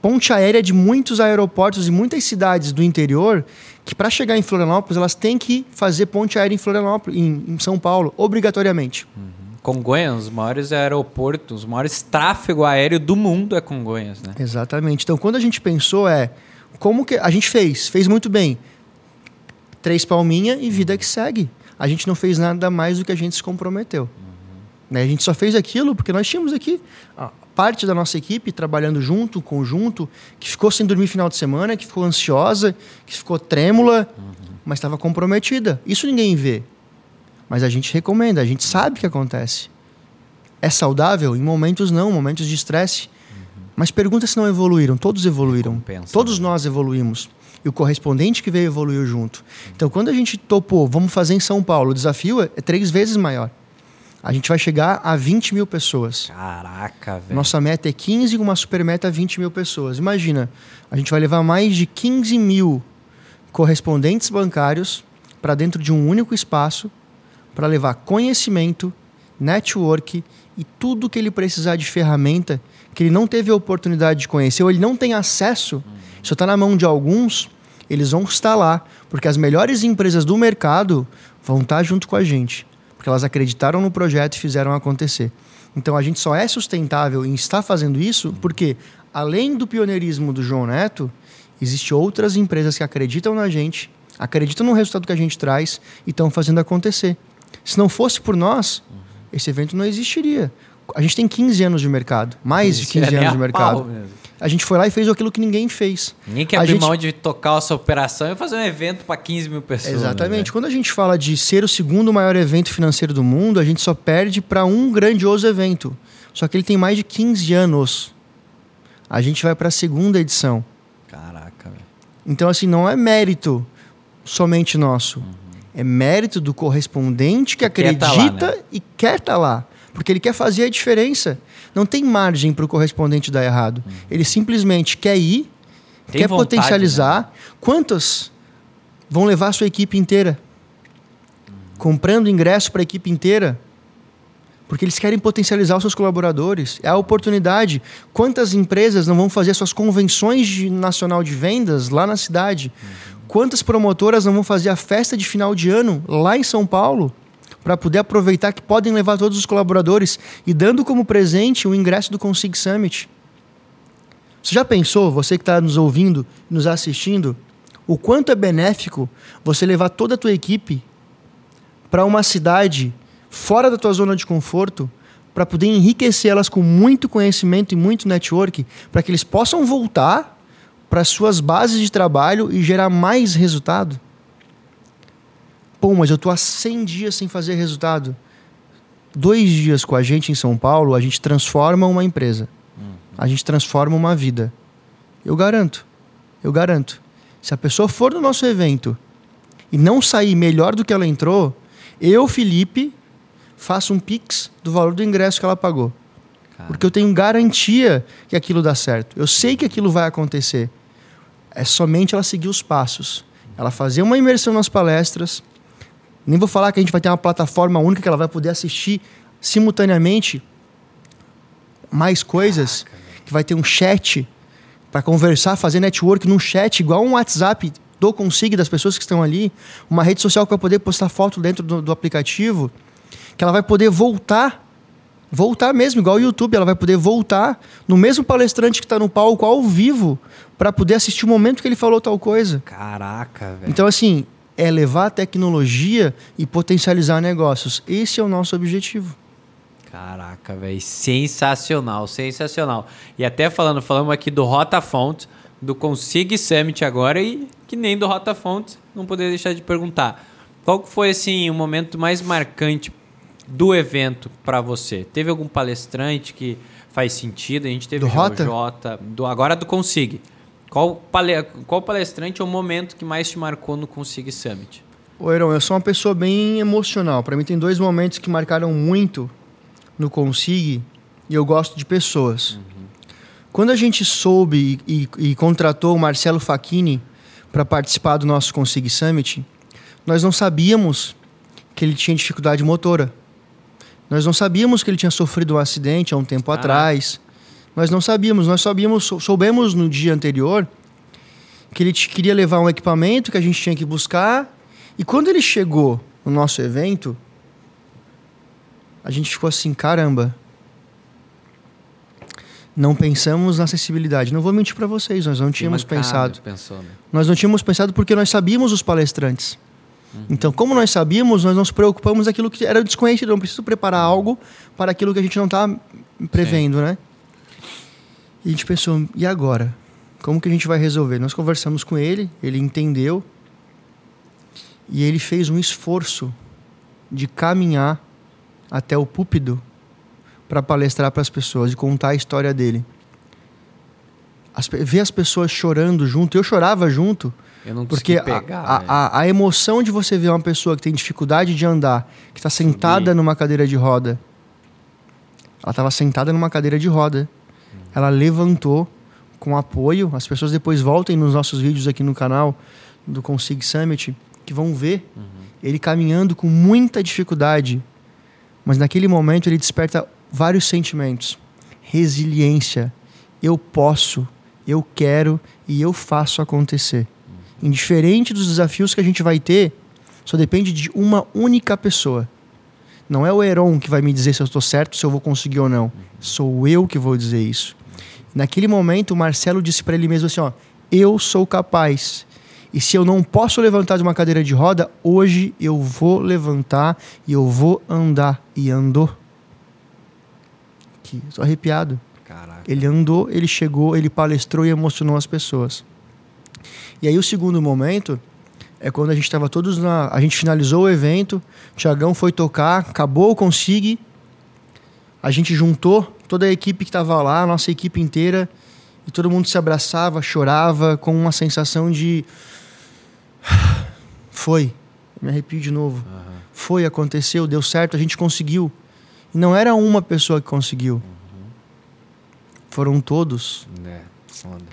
Ponte aérea de muitos aeroportos e muitas cidades do interior que para chegar em Florianópolis elas têm que fazer ponte aérea em Florianópolis, em, em São Paulo, obrigatoriamente. Uhum. Congonhas, os maiores aeroportos, os maiores tráfego aéreo do mundo é Congonhas, né? Exatamente. Então, quando a gente pensou é como que a gente fez, fez muito bem. Três palminha e vida que segue. A gente não fez nada mais do que a gente se comprometeu. Uhum. Né? A gente só fez aquilo porque nós tínhamos aqui parte da nossa equipe trabalhando junto, conjunto, que ficou sem dormir final de semana, que ficou ansiosa, que ficou trêmula, uhum. mas estava comprometida. Isso ninguém vê. Mas a gente recomenda, a gente sabe o que acontece. É saudável? Em momentos não, momentos de estresse. Uhum. Mas pergunta se não evoluíram. Todos evoluíram. Recompensa, Todos né? nós evoluímos. E o correspondente que veio evoluiu junto. Uhum. Então, quando a gente topou, vamos fazer em São Paulo, o desafio é três vezes maior a gente vai chegar a 20 mil pessoas. Caraca, velho. Nossa meta é 15 com uma super meta 20 mil pessoas. Imagina, a gente vai levar mais de 15 mil correspondentes bancários para dentro de um único espaço para levar conhecimento, network e tudo que ele precisar de ferramenta que ele não teve a oportunidade de conhecer ou ele não tem acesso, uhum. só está na mão de alguns, eles vão estar lá, porque as melhores empresas do mercado vão estar junto com a gente, porque elas acreditaram no projeto e fizeram acontecer. Então a gente só é sustentável em estar fazendo isso porque, além do pioneirismo do João Neto, existem outras empresas que acreditam na gente, acreditam no resultado que a gente traz e estão fazendo acontecer. Se não fosse por nós, esse evento não existiria. A gente tem 15 anos de mercado, mais de 15 é anos de mercado. A gente foi lá e fez aquilo que ninguém fez. Ninguém quer abrir gente... mão de tocar essa operação e fazer um evento para 15 mil pessoas. Exatamente. Né? Quando a gente fala de ser o segundo maior evento financeiro do mundo, a gente só perde para um grandioso evento. Só que ele tem mais de 15 anos. A gente vai para a segunda edição. Caraca, velho. Então, assim, não é mérito somente nosso. Uhum. É mérito do correspondente que, que acredita tá lá, né? e quer estar tá lá. Porque ele quer fazer a diferença. Não tem margem para o correspondente dar errado. Uhum. Ele simplesmente quer ir, tem quer vontade, potencializar. Né? Quantos vão levar a sua equipe inteira? Uhum. Comprando ingresso para a equipe inteira? Porque eles querem potencializar os seus colaboradores. É a oportunidade. Quantas empresas não vão fazer suas convenções de nacional de vendas lá na cidade? Uhum. Quantas promotoras não vão fazer a festa de final de ano lá em São Paulo? Para poder aproveitar que podem levar todos os colaboradores e dando como presente o ingresso do Consig Summit. Você já pensou, você que está nos ouvindo, nos assistindo, o quanto é benéfico você levar toda a tua equipe para uma cidade fora da tua zona de conforto para poder enriquecer elas com muito conhecimento e muito network, para que eles possam voltar para suas bases de trabalho e gerar mais resultado? Pô, mas eu tô há 100 dias sem fazer resultado. Dois dias com a gente em São Paulo, a gente transforma uma empresa. A gente transforma uma vida. Eu garanto. Eu garanto. Se a pessoa for no nosso evento e não sair melhor do que ela entrou, eu, Felipe, faço um pix do valor do ingresso que ela pagou. Cara. Porque eu tenho garantia que aquilo dá certo. Eu sei que aquilo vai acontecer. É somente ela seguir os passos. Ela fazer uma imersão nas palestras, nem vou falar que a gente vai ter uma plataforma única que ela vai poder assistir simultaneamente mais coisas, Caraca, que vai ter um chat para conversar, fazer network num chat igual um WhatsApp do Consig das pessoas que estão ali, uma rede social que vai poder postar foto dentro do, do aplicativo, que ela vai poder voltar voltar mesmo, igual o YouTube, ela vai poder voltar no mesmo palestrante que está no palco ao vivo para poder assistir o momento que ele falou tal coisa. Caraca, velho. Então assim, é levar a tecnologia e potencializar negócios. Esse é o nosso objetivo. Caraca, velho, sensacional, sensacional. E até falando, falamos aqui do Rota Fontes, do Consig Summit agora e que nem do Rota Fontes, não poderia deixar de perguntar. Qual foi assim o momento mais marcante do evento para você? Teve algum palestrante que faz sentido? A gente teve do Rota? Jota, do agora do Consig. Qual, pale... Qual palestrante ou momento que mais te marcou no Consig Summit? Ô, Heron, eu sou uma pessoa bem emocional. Para mim, tem dois momentos que marcaram muito no Consig e eu gosto de pessoas. Uhum. Quando a gente soube e, e, e contratou o Marcelo Facchini para participar do nosso Consig Summit, nós não sabíamos que ele tinha dificuldade motora. Nós não sabíamos que ele tinha sofrido um acidente há um tempo ah. atrás. Nós não sabíamos, nós sabíamos, soubemos no dia anterior que ele queria levar um equipamento que a gente tinha que buscar. E quando ele chegou no nosso evento, a gente ficou assim, caramba. Não pensamos na acessibilidade. Não vou mentir para vocês, nós não tínhamos pensado. Pensou, né? Nós não tínhamos pensado porque nós sabíamos os palestrantes. Uhum. Então, como nós sabíamos, nós nos preocupamos aquilo que era desconhecido. Não preciso preparar algo para aquilo que a gente não está prevendo, Sim. né? E a gente pensou, e agora? Como que a gente vai resolver? Nós conversamos com ele, ele entendeu e ele fez um esforço de caminhar até o púlpito para palestrar para as pessoas e contar a história dele. As, ver as pessoas chorando junto, eu chorava junto, eu porque pegar, a, a, a, emoção de você ver uma pessoa que tem dificuldade de andar, que está sentada numa cadeira de roda, ela estava sentada numa cadeira de roda ela levantou com apoio. As pessoas depois voltem nos nossos vídeos aqui no canal do Consig Summit, que vão ver uhum. ele caminhando com muita dificuldade Mas naquele momento ele desperta vários sentimentos: resiliência, eu posso, eu quero e eu faço acontecer. Indiferente dos desafios que a gente vai ter, só depende de uma única pessoa. Não é o Heron que vai me dizer se eu estou certo, se eu vou conseguir ou não. Sou eu que vou dizer isso. Naquele momento, o Marcelo disse para ele mesmo assim: ó, eu sou capaz. E se eu não posso levantar de uma cadeira de roda, hoje eu vou levantar e eu vou andar. E andou. Aqui, estou arrepiado. Caraca. Ele andou, ele chegou, ele palestrou e emocionou as pessoas. E aí o segundo momento é quando a gente estava todos na. A gente finalizou o evento, Tiagão foi tocar, acabou o Consigue. A gente juntou toda a equipe que estava lá, a nossa equipe inteira, e todo mundo se abraçava, chorava, com uma sensação de. Foi. Me arrepio de novo. Aham. Foi, aconteceu, deu certo, a gente conseguiu. E não era uma pessoa que conseguiu. Foram todos. É, foda.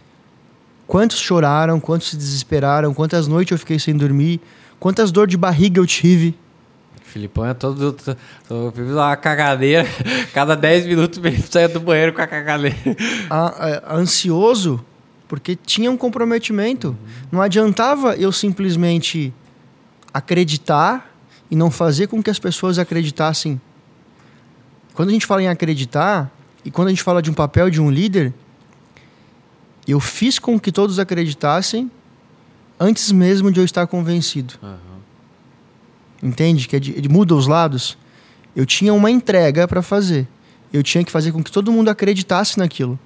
Quantos choraram, quantos se desesperaram, quantas noites eu fiquei sem dormir, quantas dor de barriga eu tive. Filipão é todo. todo- vive uma cagadeira. Cada 10 minutos ele saia do banheiro com a cagadeira. a- a- ansioso porque tinha um comprometimento. Não adiantava eu simplesmente acreditar e não fazer com que as pessoas acreditassem. Quando a gente fala em acreditar e quando a gente fala de um papel de um líder, eu fiz com que todos acreditassem antes mesmo de eu estar convencido. Aham. Entende? Que é de- ele muda os lados. Eu tinha uma entrega para fazer. Eu tinha que fazer com que todo mundo acreditasse naquilo.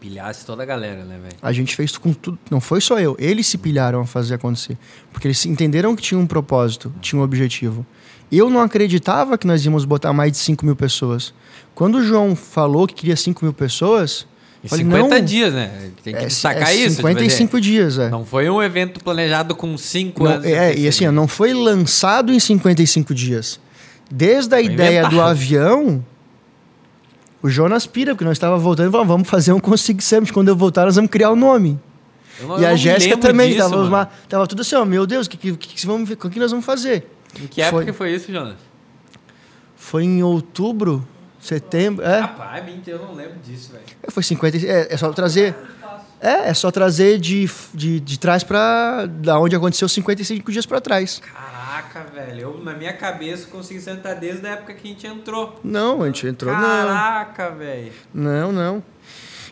Pilhasse toda a galera, né, velho? A gente fez com tudo. Não foi só eu. Eles se pilharam a fazer acontecer. Porque eles entenderam que tinha um propósito, tinha um objetivo. Eu não acreditava que nós íamos botar mais de 5 mil pessoas. Quando o João falou que queria 5 mil pessoas, Em Falei, 50 não. dias, né? Tem que é, destacar é isso. 55 dias, é. tipo, Não foi um evento planejado com 5 Não, anos. é, e assim, não foi lançado em 55 dias. Desde a Foi ideia do inventado. avião, o Jonas pira, porque nós estávamos voltando e falamos, vamos fazer um Consig Summit. Quando eu voltar, nós vamos criar o nome. Eu não- e a Jéssica também, disso, tava, uma- tava tudo assim, ó, meu Deus, o que, que, que, que vamos, que nós vamos fazer? Em que época Foi. foi isso, Jonas? Foi em outubro, setembro, é, Rapaz, mentira, eu não lembro disso, velho. foi 50, é, é só trazer, é, é só trazer de, de, de trás para da onde aconteceu 55 dias para trás. Caraca, velho. Eu, na minha cabeça, consegui sentar desde a época que a gente entrou. Não, a gente entrou, não. Caraca, velho. Não, não.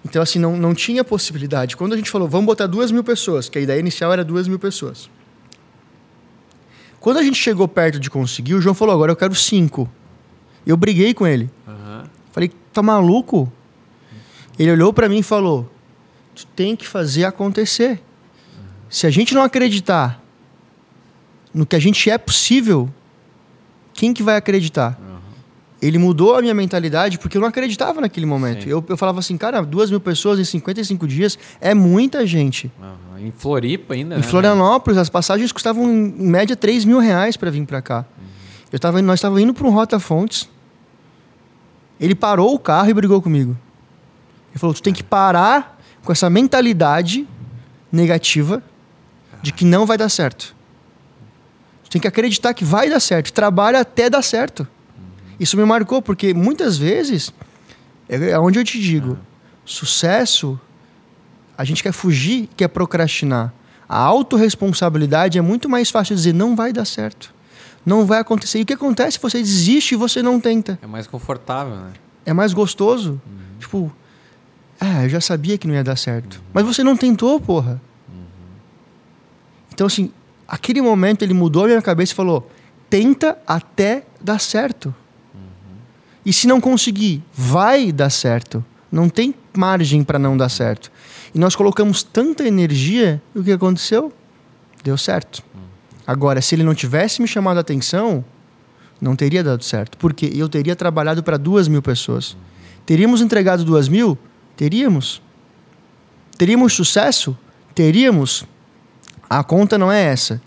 Então, assim, não, não tinha possibilidade. Quando a gente falou, vamos botar duas mil pessoas, que a ideia inicial era duas mil pessoas. Quando a gente chegou perto de conseguir, o João falou, agora eu quero cinco. Eu briguei com ele. Aham. Falei, tá maluco? Ele olhou pra mim e falou, tu tem que fazer acontecer. Se a gente não acreditar no que a gente é possível, quem que vai acreditar? Ele mudou a minha mentalidade porque eu não acreditava naquele momento. Eu, eu falava assim, cara, duas mil pessoas em 55 dias é muita gente. Aham. Em Floripa ainda, Em né? Florianópolis, as passagens custavam em média 3 mil reais para vir para cá. Eu tava, nós estávamos indo para um Rota Fontes. Ele parou o carro e brigou comigo. Ele falou: tu tem que parar com essa mentalidade negativa de que não vai dar certo. Tu tem que acreditar que vai dar certo. Trabalha até dar certo. Isso me marcou, porque muitas vezes, é é onde eu te digo, sucesso, a gente quer fugir, quer procrastinar. A autorresponsabilidade é muito mais fácil dizer não vai dar certo. Não vai acontecer. E o que acontece se você desiste e você não tenta? É mais confortável, né? É mais gostoso. Tipo, ah, eu já sabia que não ia dar certo. Mas você não tentou, porra. Então, assim, aquele momento ele mudou a minha cabeça e falou: tenta até dar certo. E se não conseguir, vai dar certo. Não tem margem para não dar certo. E nós colocamos tanta energia, e o que aconteceu? Deu certo. Agora, se ele não tivesse me chamado a atenção, não teria dado certo. Porque eu teria trabalhado para duas mil pessoas. Teríamos entregado duas mil? Teríamos. Teríamos sucesso? Teríamos. A conta não é essa.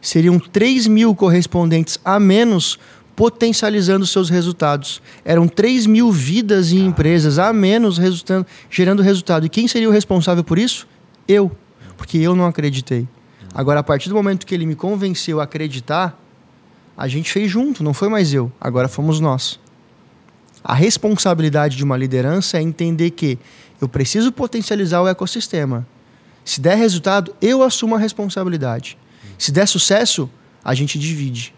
Seriam 3 mil correspondentes a menos potencializando seus resultados. Eram 3 mil vidas e empresas a menos resultando, gerando resultado. E quem seria o responsável por isso? Eu. Porque eu não acreditei. Agora, a partir do momento que ele me convenceu a acreditar, a gente fez junto, não foi mais eu, agora fomos nós. A responsabilidade de uma liderança é entender que eu preciso potencializar o ecossistema. Se der resultado, eu assumo a responsabilidade. Se der sucesso, a gente divide.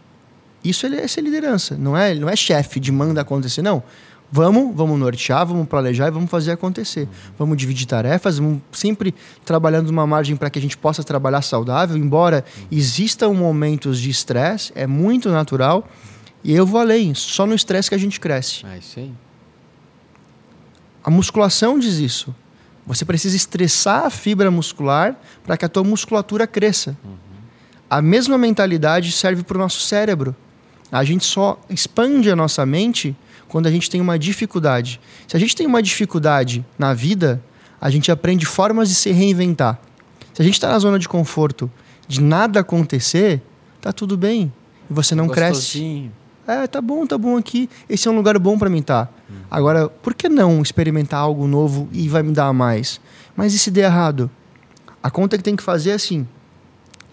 Isso é ser liderança, não é, não é chefe de manda acontecer, não. Vamos, vamos nortear, vamos planejar e vamos fazer acontecer. Vamos dividir tarefas, vamos sempre trabalhando numa margem para que a gente possa trabalhar saudável, embora existam momentos de estresse, é muito natural. E eu vou além, só no estresse que a gente cresce. É isso aí. A musculação diz isso. Você precisa estressar a fibra muscular para que a tua musculatura cresça. Uhum. A mesma mentalidade serve para o nosso cérebro. A gente só expande a nossa mente quando a gente tem uma dificuldade. Se a gente tem uma dificuldade na vida, a gente aprende formas de se reinventar. Se a gente está na zona de conforto, de nada acontecer, tá tudo bem. E você não cresce. É, tá bom, tá bom aqui. Esse é um lugar bom para mim estar. Tá. Hum. Agora, por que não experimentar algo novo e vai me dar mais? Mas e se der errado? A conta que tem que fazer é assim: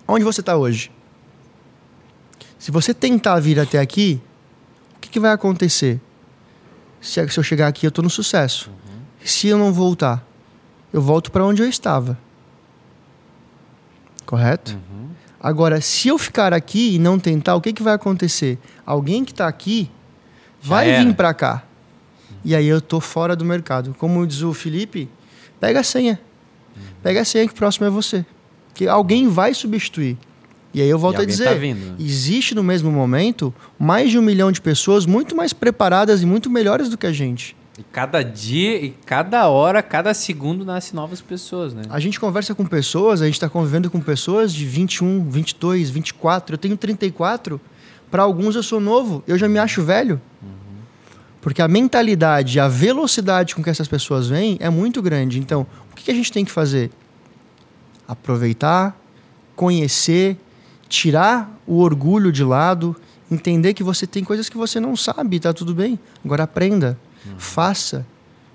onde você está hoje? Se você tentar vir até aqui, o que, que vai acontecer? Se, é se eu chegar aqui, eu estou no sucesso. Uhum. Se eu não voltar, eu volto para onde eu estava. Correto? Uhum. Agora, se eu ficar aqui e não tentar, o que, que vai acontecer? Alguém que está aqui vai vir para cá. E aí eu tô fora do mercado. Como diz o Felipe, pega a senha. Pega a senha que o próximo é você. Que alguém vai substituir. E aí eu volto a dizer, tá existe no mesmo momento mais de um milhão de pessoas muito mais preparadas e muito melhores do que a gente. E cada dia, e cada hora, cada segundo nasce novas pessoas, né? A gente conversa com pessoas, a gente está convivendo com pessoas de 21, 22, 24. Eu tenho 34. Para alguns eu sou novo, eu já me acho velho. Uhum. Porque a mentalidade, a velocidade com que essas pessoas vêm é muito grande. Então, o que a gente tem que fazer? Aproveitar, conhecer, tirar o orgulho de lado, entender que você tem coisas que você não sabe, tá tudo bem. Agora aprenda, uhum. faça,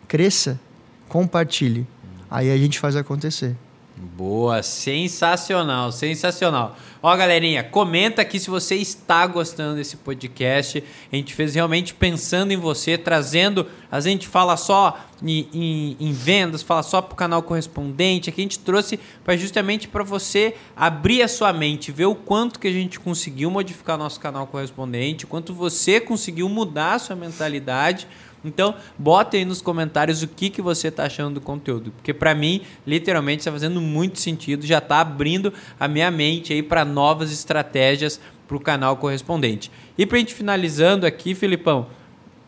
cresça, compartilhe. Uhum. Aí a gente faz acontecer. Boa, sensacional, sensacional. Ó, galerinha, comenta aqui se você está gostando desse podcast. A gente fez realmente pensando em você, trazendo. A gente fala só em, em, em vendas, fala só para o canal correspondente. Aqui a gente trouxe para justamente para você abrir a sua mente, ver o quanto que a gente conseguiu modificar nosso canal correspondente, quanto você conseguiu mudar a sua mentalidade então, bota aí nos comentários o que, que você está achando do conteúdo. Porque para mim, literalmente, está fazendo muito sentido. Já está abrindo a minha mente aí para novas estratégias para o canal correspondente. E para a gente finalizando aqui, Filipão,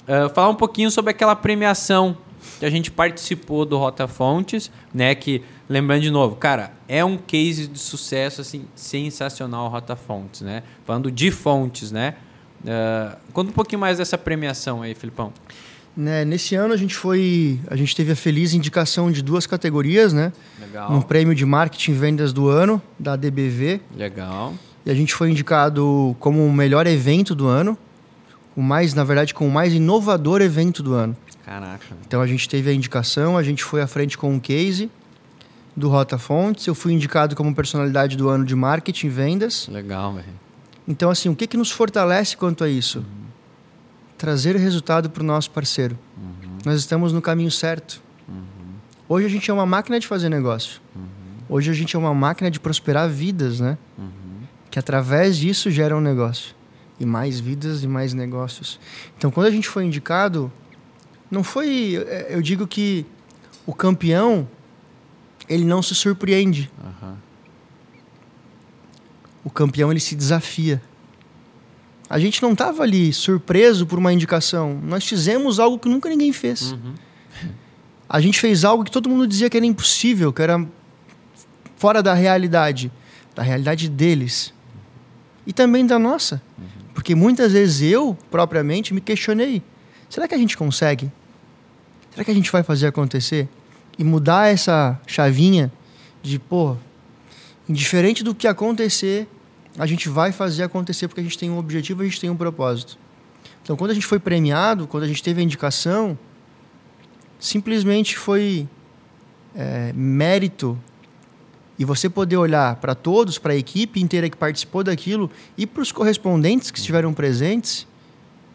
uh, falar um pouquinho sobre aquela premiação que a gente participou do Rota Fontes, né? Que, lembrando de novo, cara, é um case de sucesso assim, sensacional Rota Fontes, né? Falando de fontes, né? Uh, conta um pouquinho mais dessa premiação aí, Filipão. Né, nesse ano a gente foi, a gente teve a feliz indicação de duas categorias, né? Legal. Um prêmio de marketing e vendas do ano da DBV. Legal. E a gente foi indicado como o melhor evento do ano, o mais, na verdade, com o mais inovador evento do ano. Caraca. Então a gente teve a indicação, a gente foi à frente com um case do Rota Fontes. Eu fui indicado como personalidade do ano de marketing e vendas. Legal, velho. Então assim, o que que nos fortalece quanto a isso? Uhum trazer resultado para o nosso parceiro. Uhum. Nós estamos no caminho certo. Uhum. Hoje a gente é uma máquina de fazer negócio. Uhum. Hoje a gente é uma máquina de prosperar vidas, né? Uhum. Que através disso gera um negócio. E mais vidas e mais negócios. Então, quando a gente foi indicado, não foi. É, eu digo que o campeão, ele não se surpreende. O campeão, ele se desafia. A gente não estava ali surpreso por uma indicação. Nós fizemos algo que nunca ninguém fez. Uhum. A gente fez algo que todo mundo dizia que era impossível, que era fora da realidade, da realidade deles e também da nossa. Uhum. Porque muitas vezes eu, propriamente, me questionei: será que a gente consegue? Será que a gente vai fazer acontecer? E mudar essa chavinha de, pô, indiferente do que acontecer, a gente vai fazer acontecer porque a gente tem um objetivo, a gente tem um propósito. Então, quando a gente foi premiado, quando a gente teve a indicação, simplesmente foi é, mérito e você poder olhar para todos, para a equipe inteira que participou daquilo e para os correspondentes que estiveram presentes,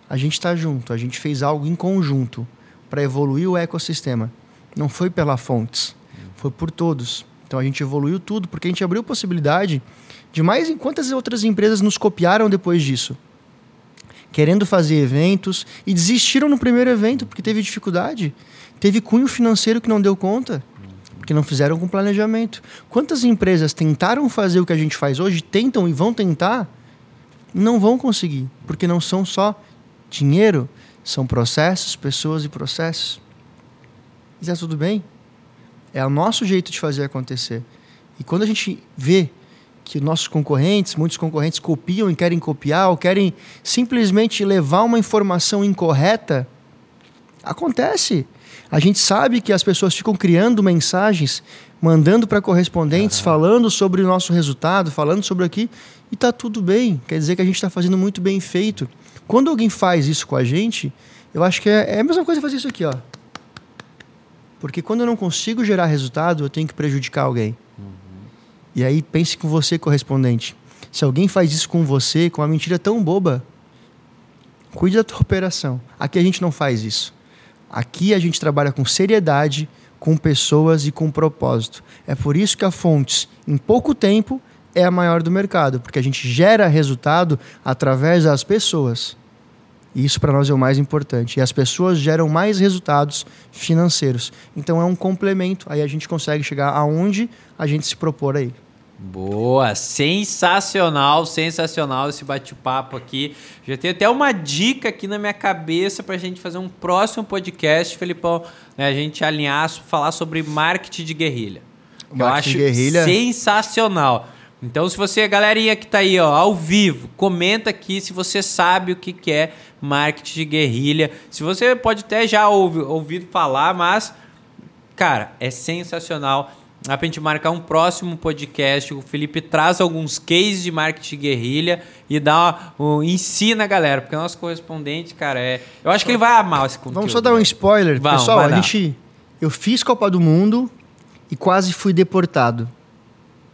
a gente está junto, a gente fez algo em conjunto para evoluir o ecossistema. Não foi pela fontes, foi por todos. Então a gente evoluiu tudo, porque a gente abriu possibilidade de mais em quantas outras empresas nos copiaram depois disso. Querendo fazer eventos e desistiram no primeiro evento porque teve dificuldade. Teve cunho financeiro que não deu conta porque não fizeram com planejamento. Quantas empresas tentaram fazer o que a gente faz hoje, tentam e vão tentar, não vão conseguir, porque não são só dinheiro, são processos, pessoas e processos. E está tudo bem. É o nosso jeito de fazer acontecer. E quando a gente vê que nossos concorrentes, muitos concorrentes copiam e querem copiar, ou querem simplesmente levar uma informação incorreta, acontece. A gente sabe que as pessoas ficam criando mensagens, mandando para correspondentes, falando sobre o nosso resultado, falando sobre aqui, e está tudo bem. Quer dizer que a gente está fazendo muito bem feito. Quando alguém faz isso com a gente, eu acho que é, é a mesma coisa fazer isso aqui, ó. Porque quando eu não consigo gerar resultado, eu tenho que prejudicar alguém. Uhum. E aí pense com você, correspondente. Se alguém faz isso com você, com uma mentira tão boba, cuide da tua operação. Aqui a gente não faz isso. Aqui a gente trabalha com seriedade, com pessoas e com propósito. É por isso que a Fontes, em pouco tempo, é a maior do mercado, porque a gente gera resultado através das pessoas. E isso para nós é o mais importante. E as pessoas geram mais resultados financeiros. Então é um complemento. Aí a gente consegue chegar aonde a gente se propor aí. Boa, sensacional, sensacional esse bate-papo aqui. Já tem até uma dica aqui na minha cabeça para a gente fazer um próximo podcast, Felipão, né, a gente alinhar, falar sobre marketing de guerrilha. Eu acho guerrilha. sensacional. Então, se você, galerinha que está aí, ó, ao vivo, comenta aqui se você sabe o que, que é marketing de guerrilha. Se você pode até já ouvir, ouvido falar, mas, cara, é sensacional a gente marcar um próximo podcast. O Felipe traz alguns cases de marketing guerrilha e dá uma, um, ensina a galera, porque o nosso correspondente, cara, é. Eu acho que ele vai amar esse conteúdo. Vamos só dar um spoiler, Vamos, pessoal. A gente, eu fiz Copa do Mundo e quase fui deportado.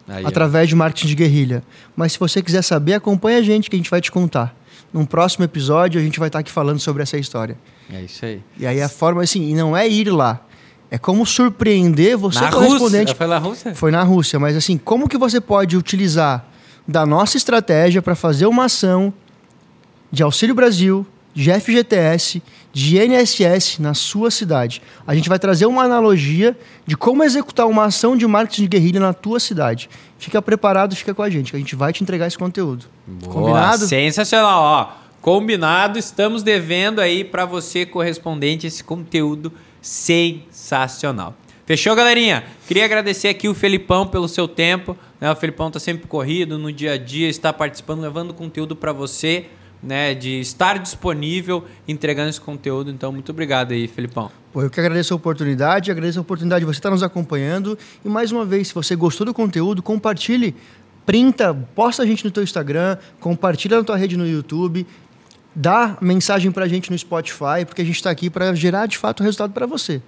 Aí, através de marketing de guerrilha. Mas se você quiser saber, acompanha a gente que a gente vai te contar. Num próximo episódio a gente vai estar aqui falando sobre essa história. É isso aí. E aí a forma assim, e não é ir lá é como surpreender você na correspondente. Rússia. Foi na Rússia? Foi na Rússia, mas assim, como que você pode utilizar da nossa estratégia para fazer uma ação de Auxílio Brasil, de FGTS, de INSS na sua cidade? A gente vai trazer uma analogia de como executar uma ação de marketing de guerrilha na tua cidade. Fica preparado, fica com a gente, que a gente vai te entregar esse conteúdo. Boa, Combinado? Sensacional, ó. Combinado, estamos devendo aí para você correspondente esse conteúdo sensacional. Fechou, galerinha? Queria agradecer aqui o Felipão pelo seu tempo. Né? O Felipão está sempre corrido no dia a dia, está participando, levando conteúdo para você, né? De estar disponível, entregando esse conteúdo. Então, muito obrigado aí, Felipão. Pô, eu que agradeço a oportunidade, agradeço a oportunidade de você estar nos acompanhando. E mais uma vez, se você gostou do conteúdo, compartilhe, printa, posta a gente no teu Instagram, compartilha na tua rede no YouTube dá mensagem para a gente no Spotify, porque a gente está aqui para gerar de fato resultado para você.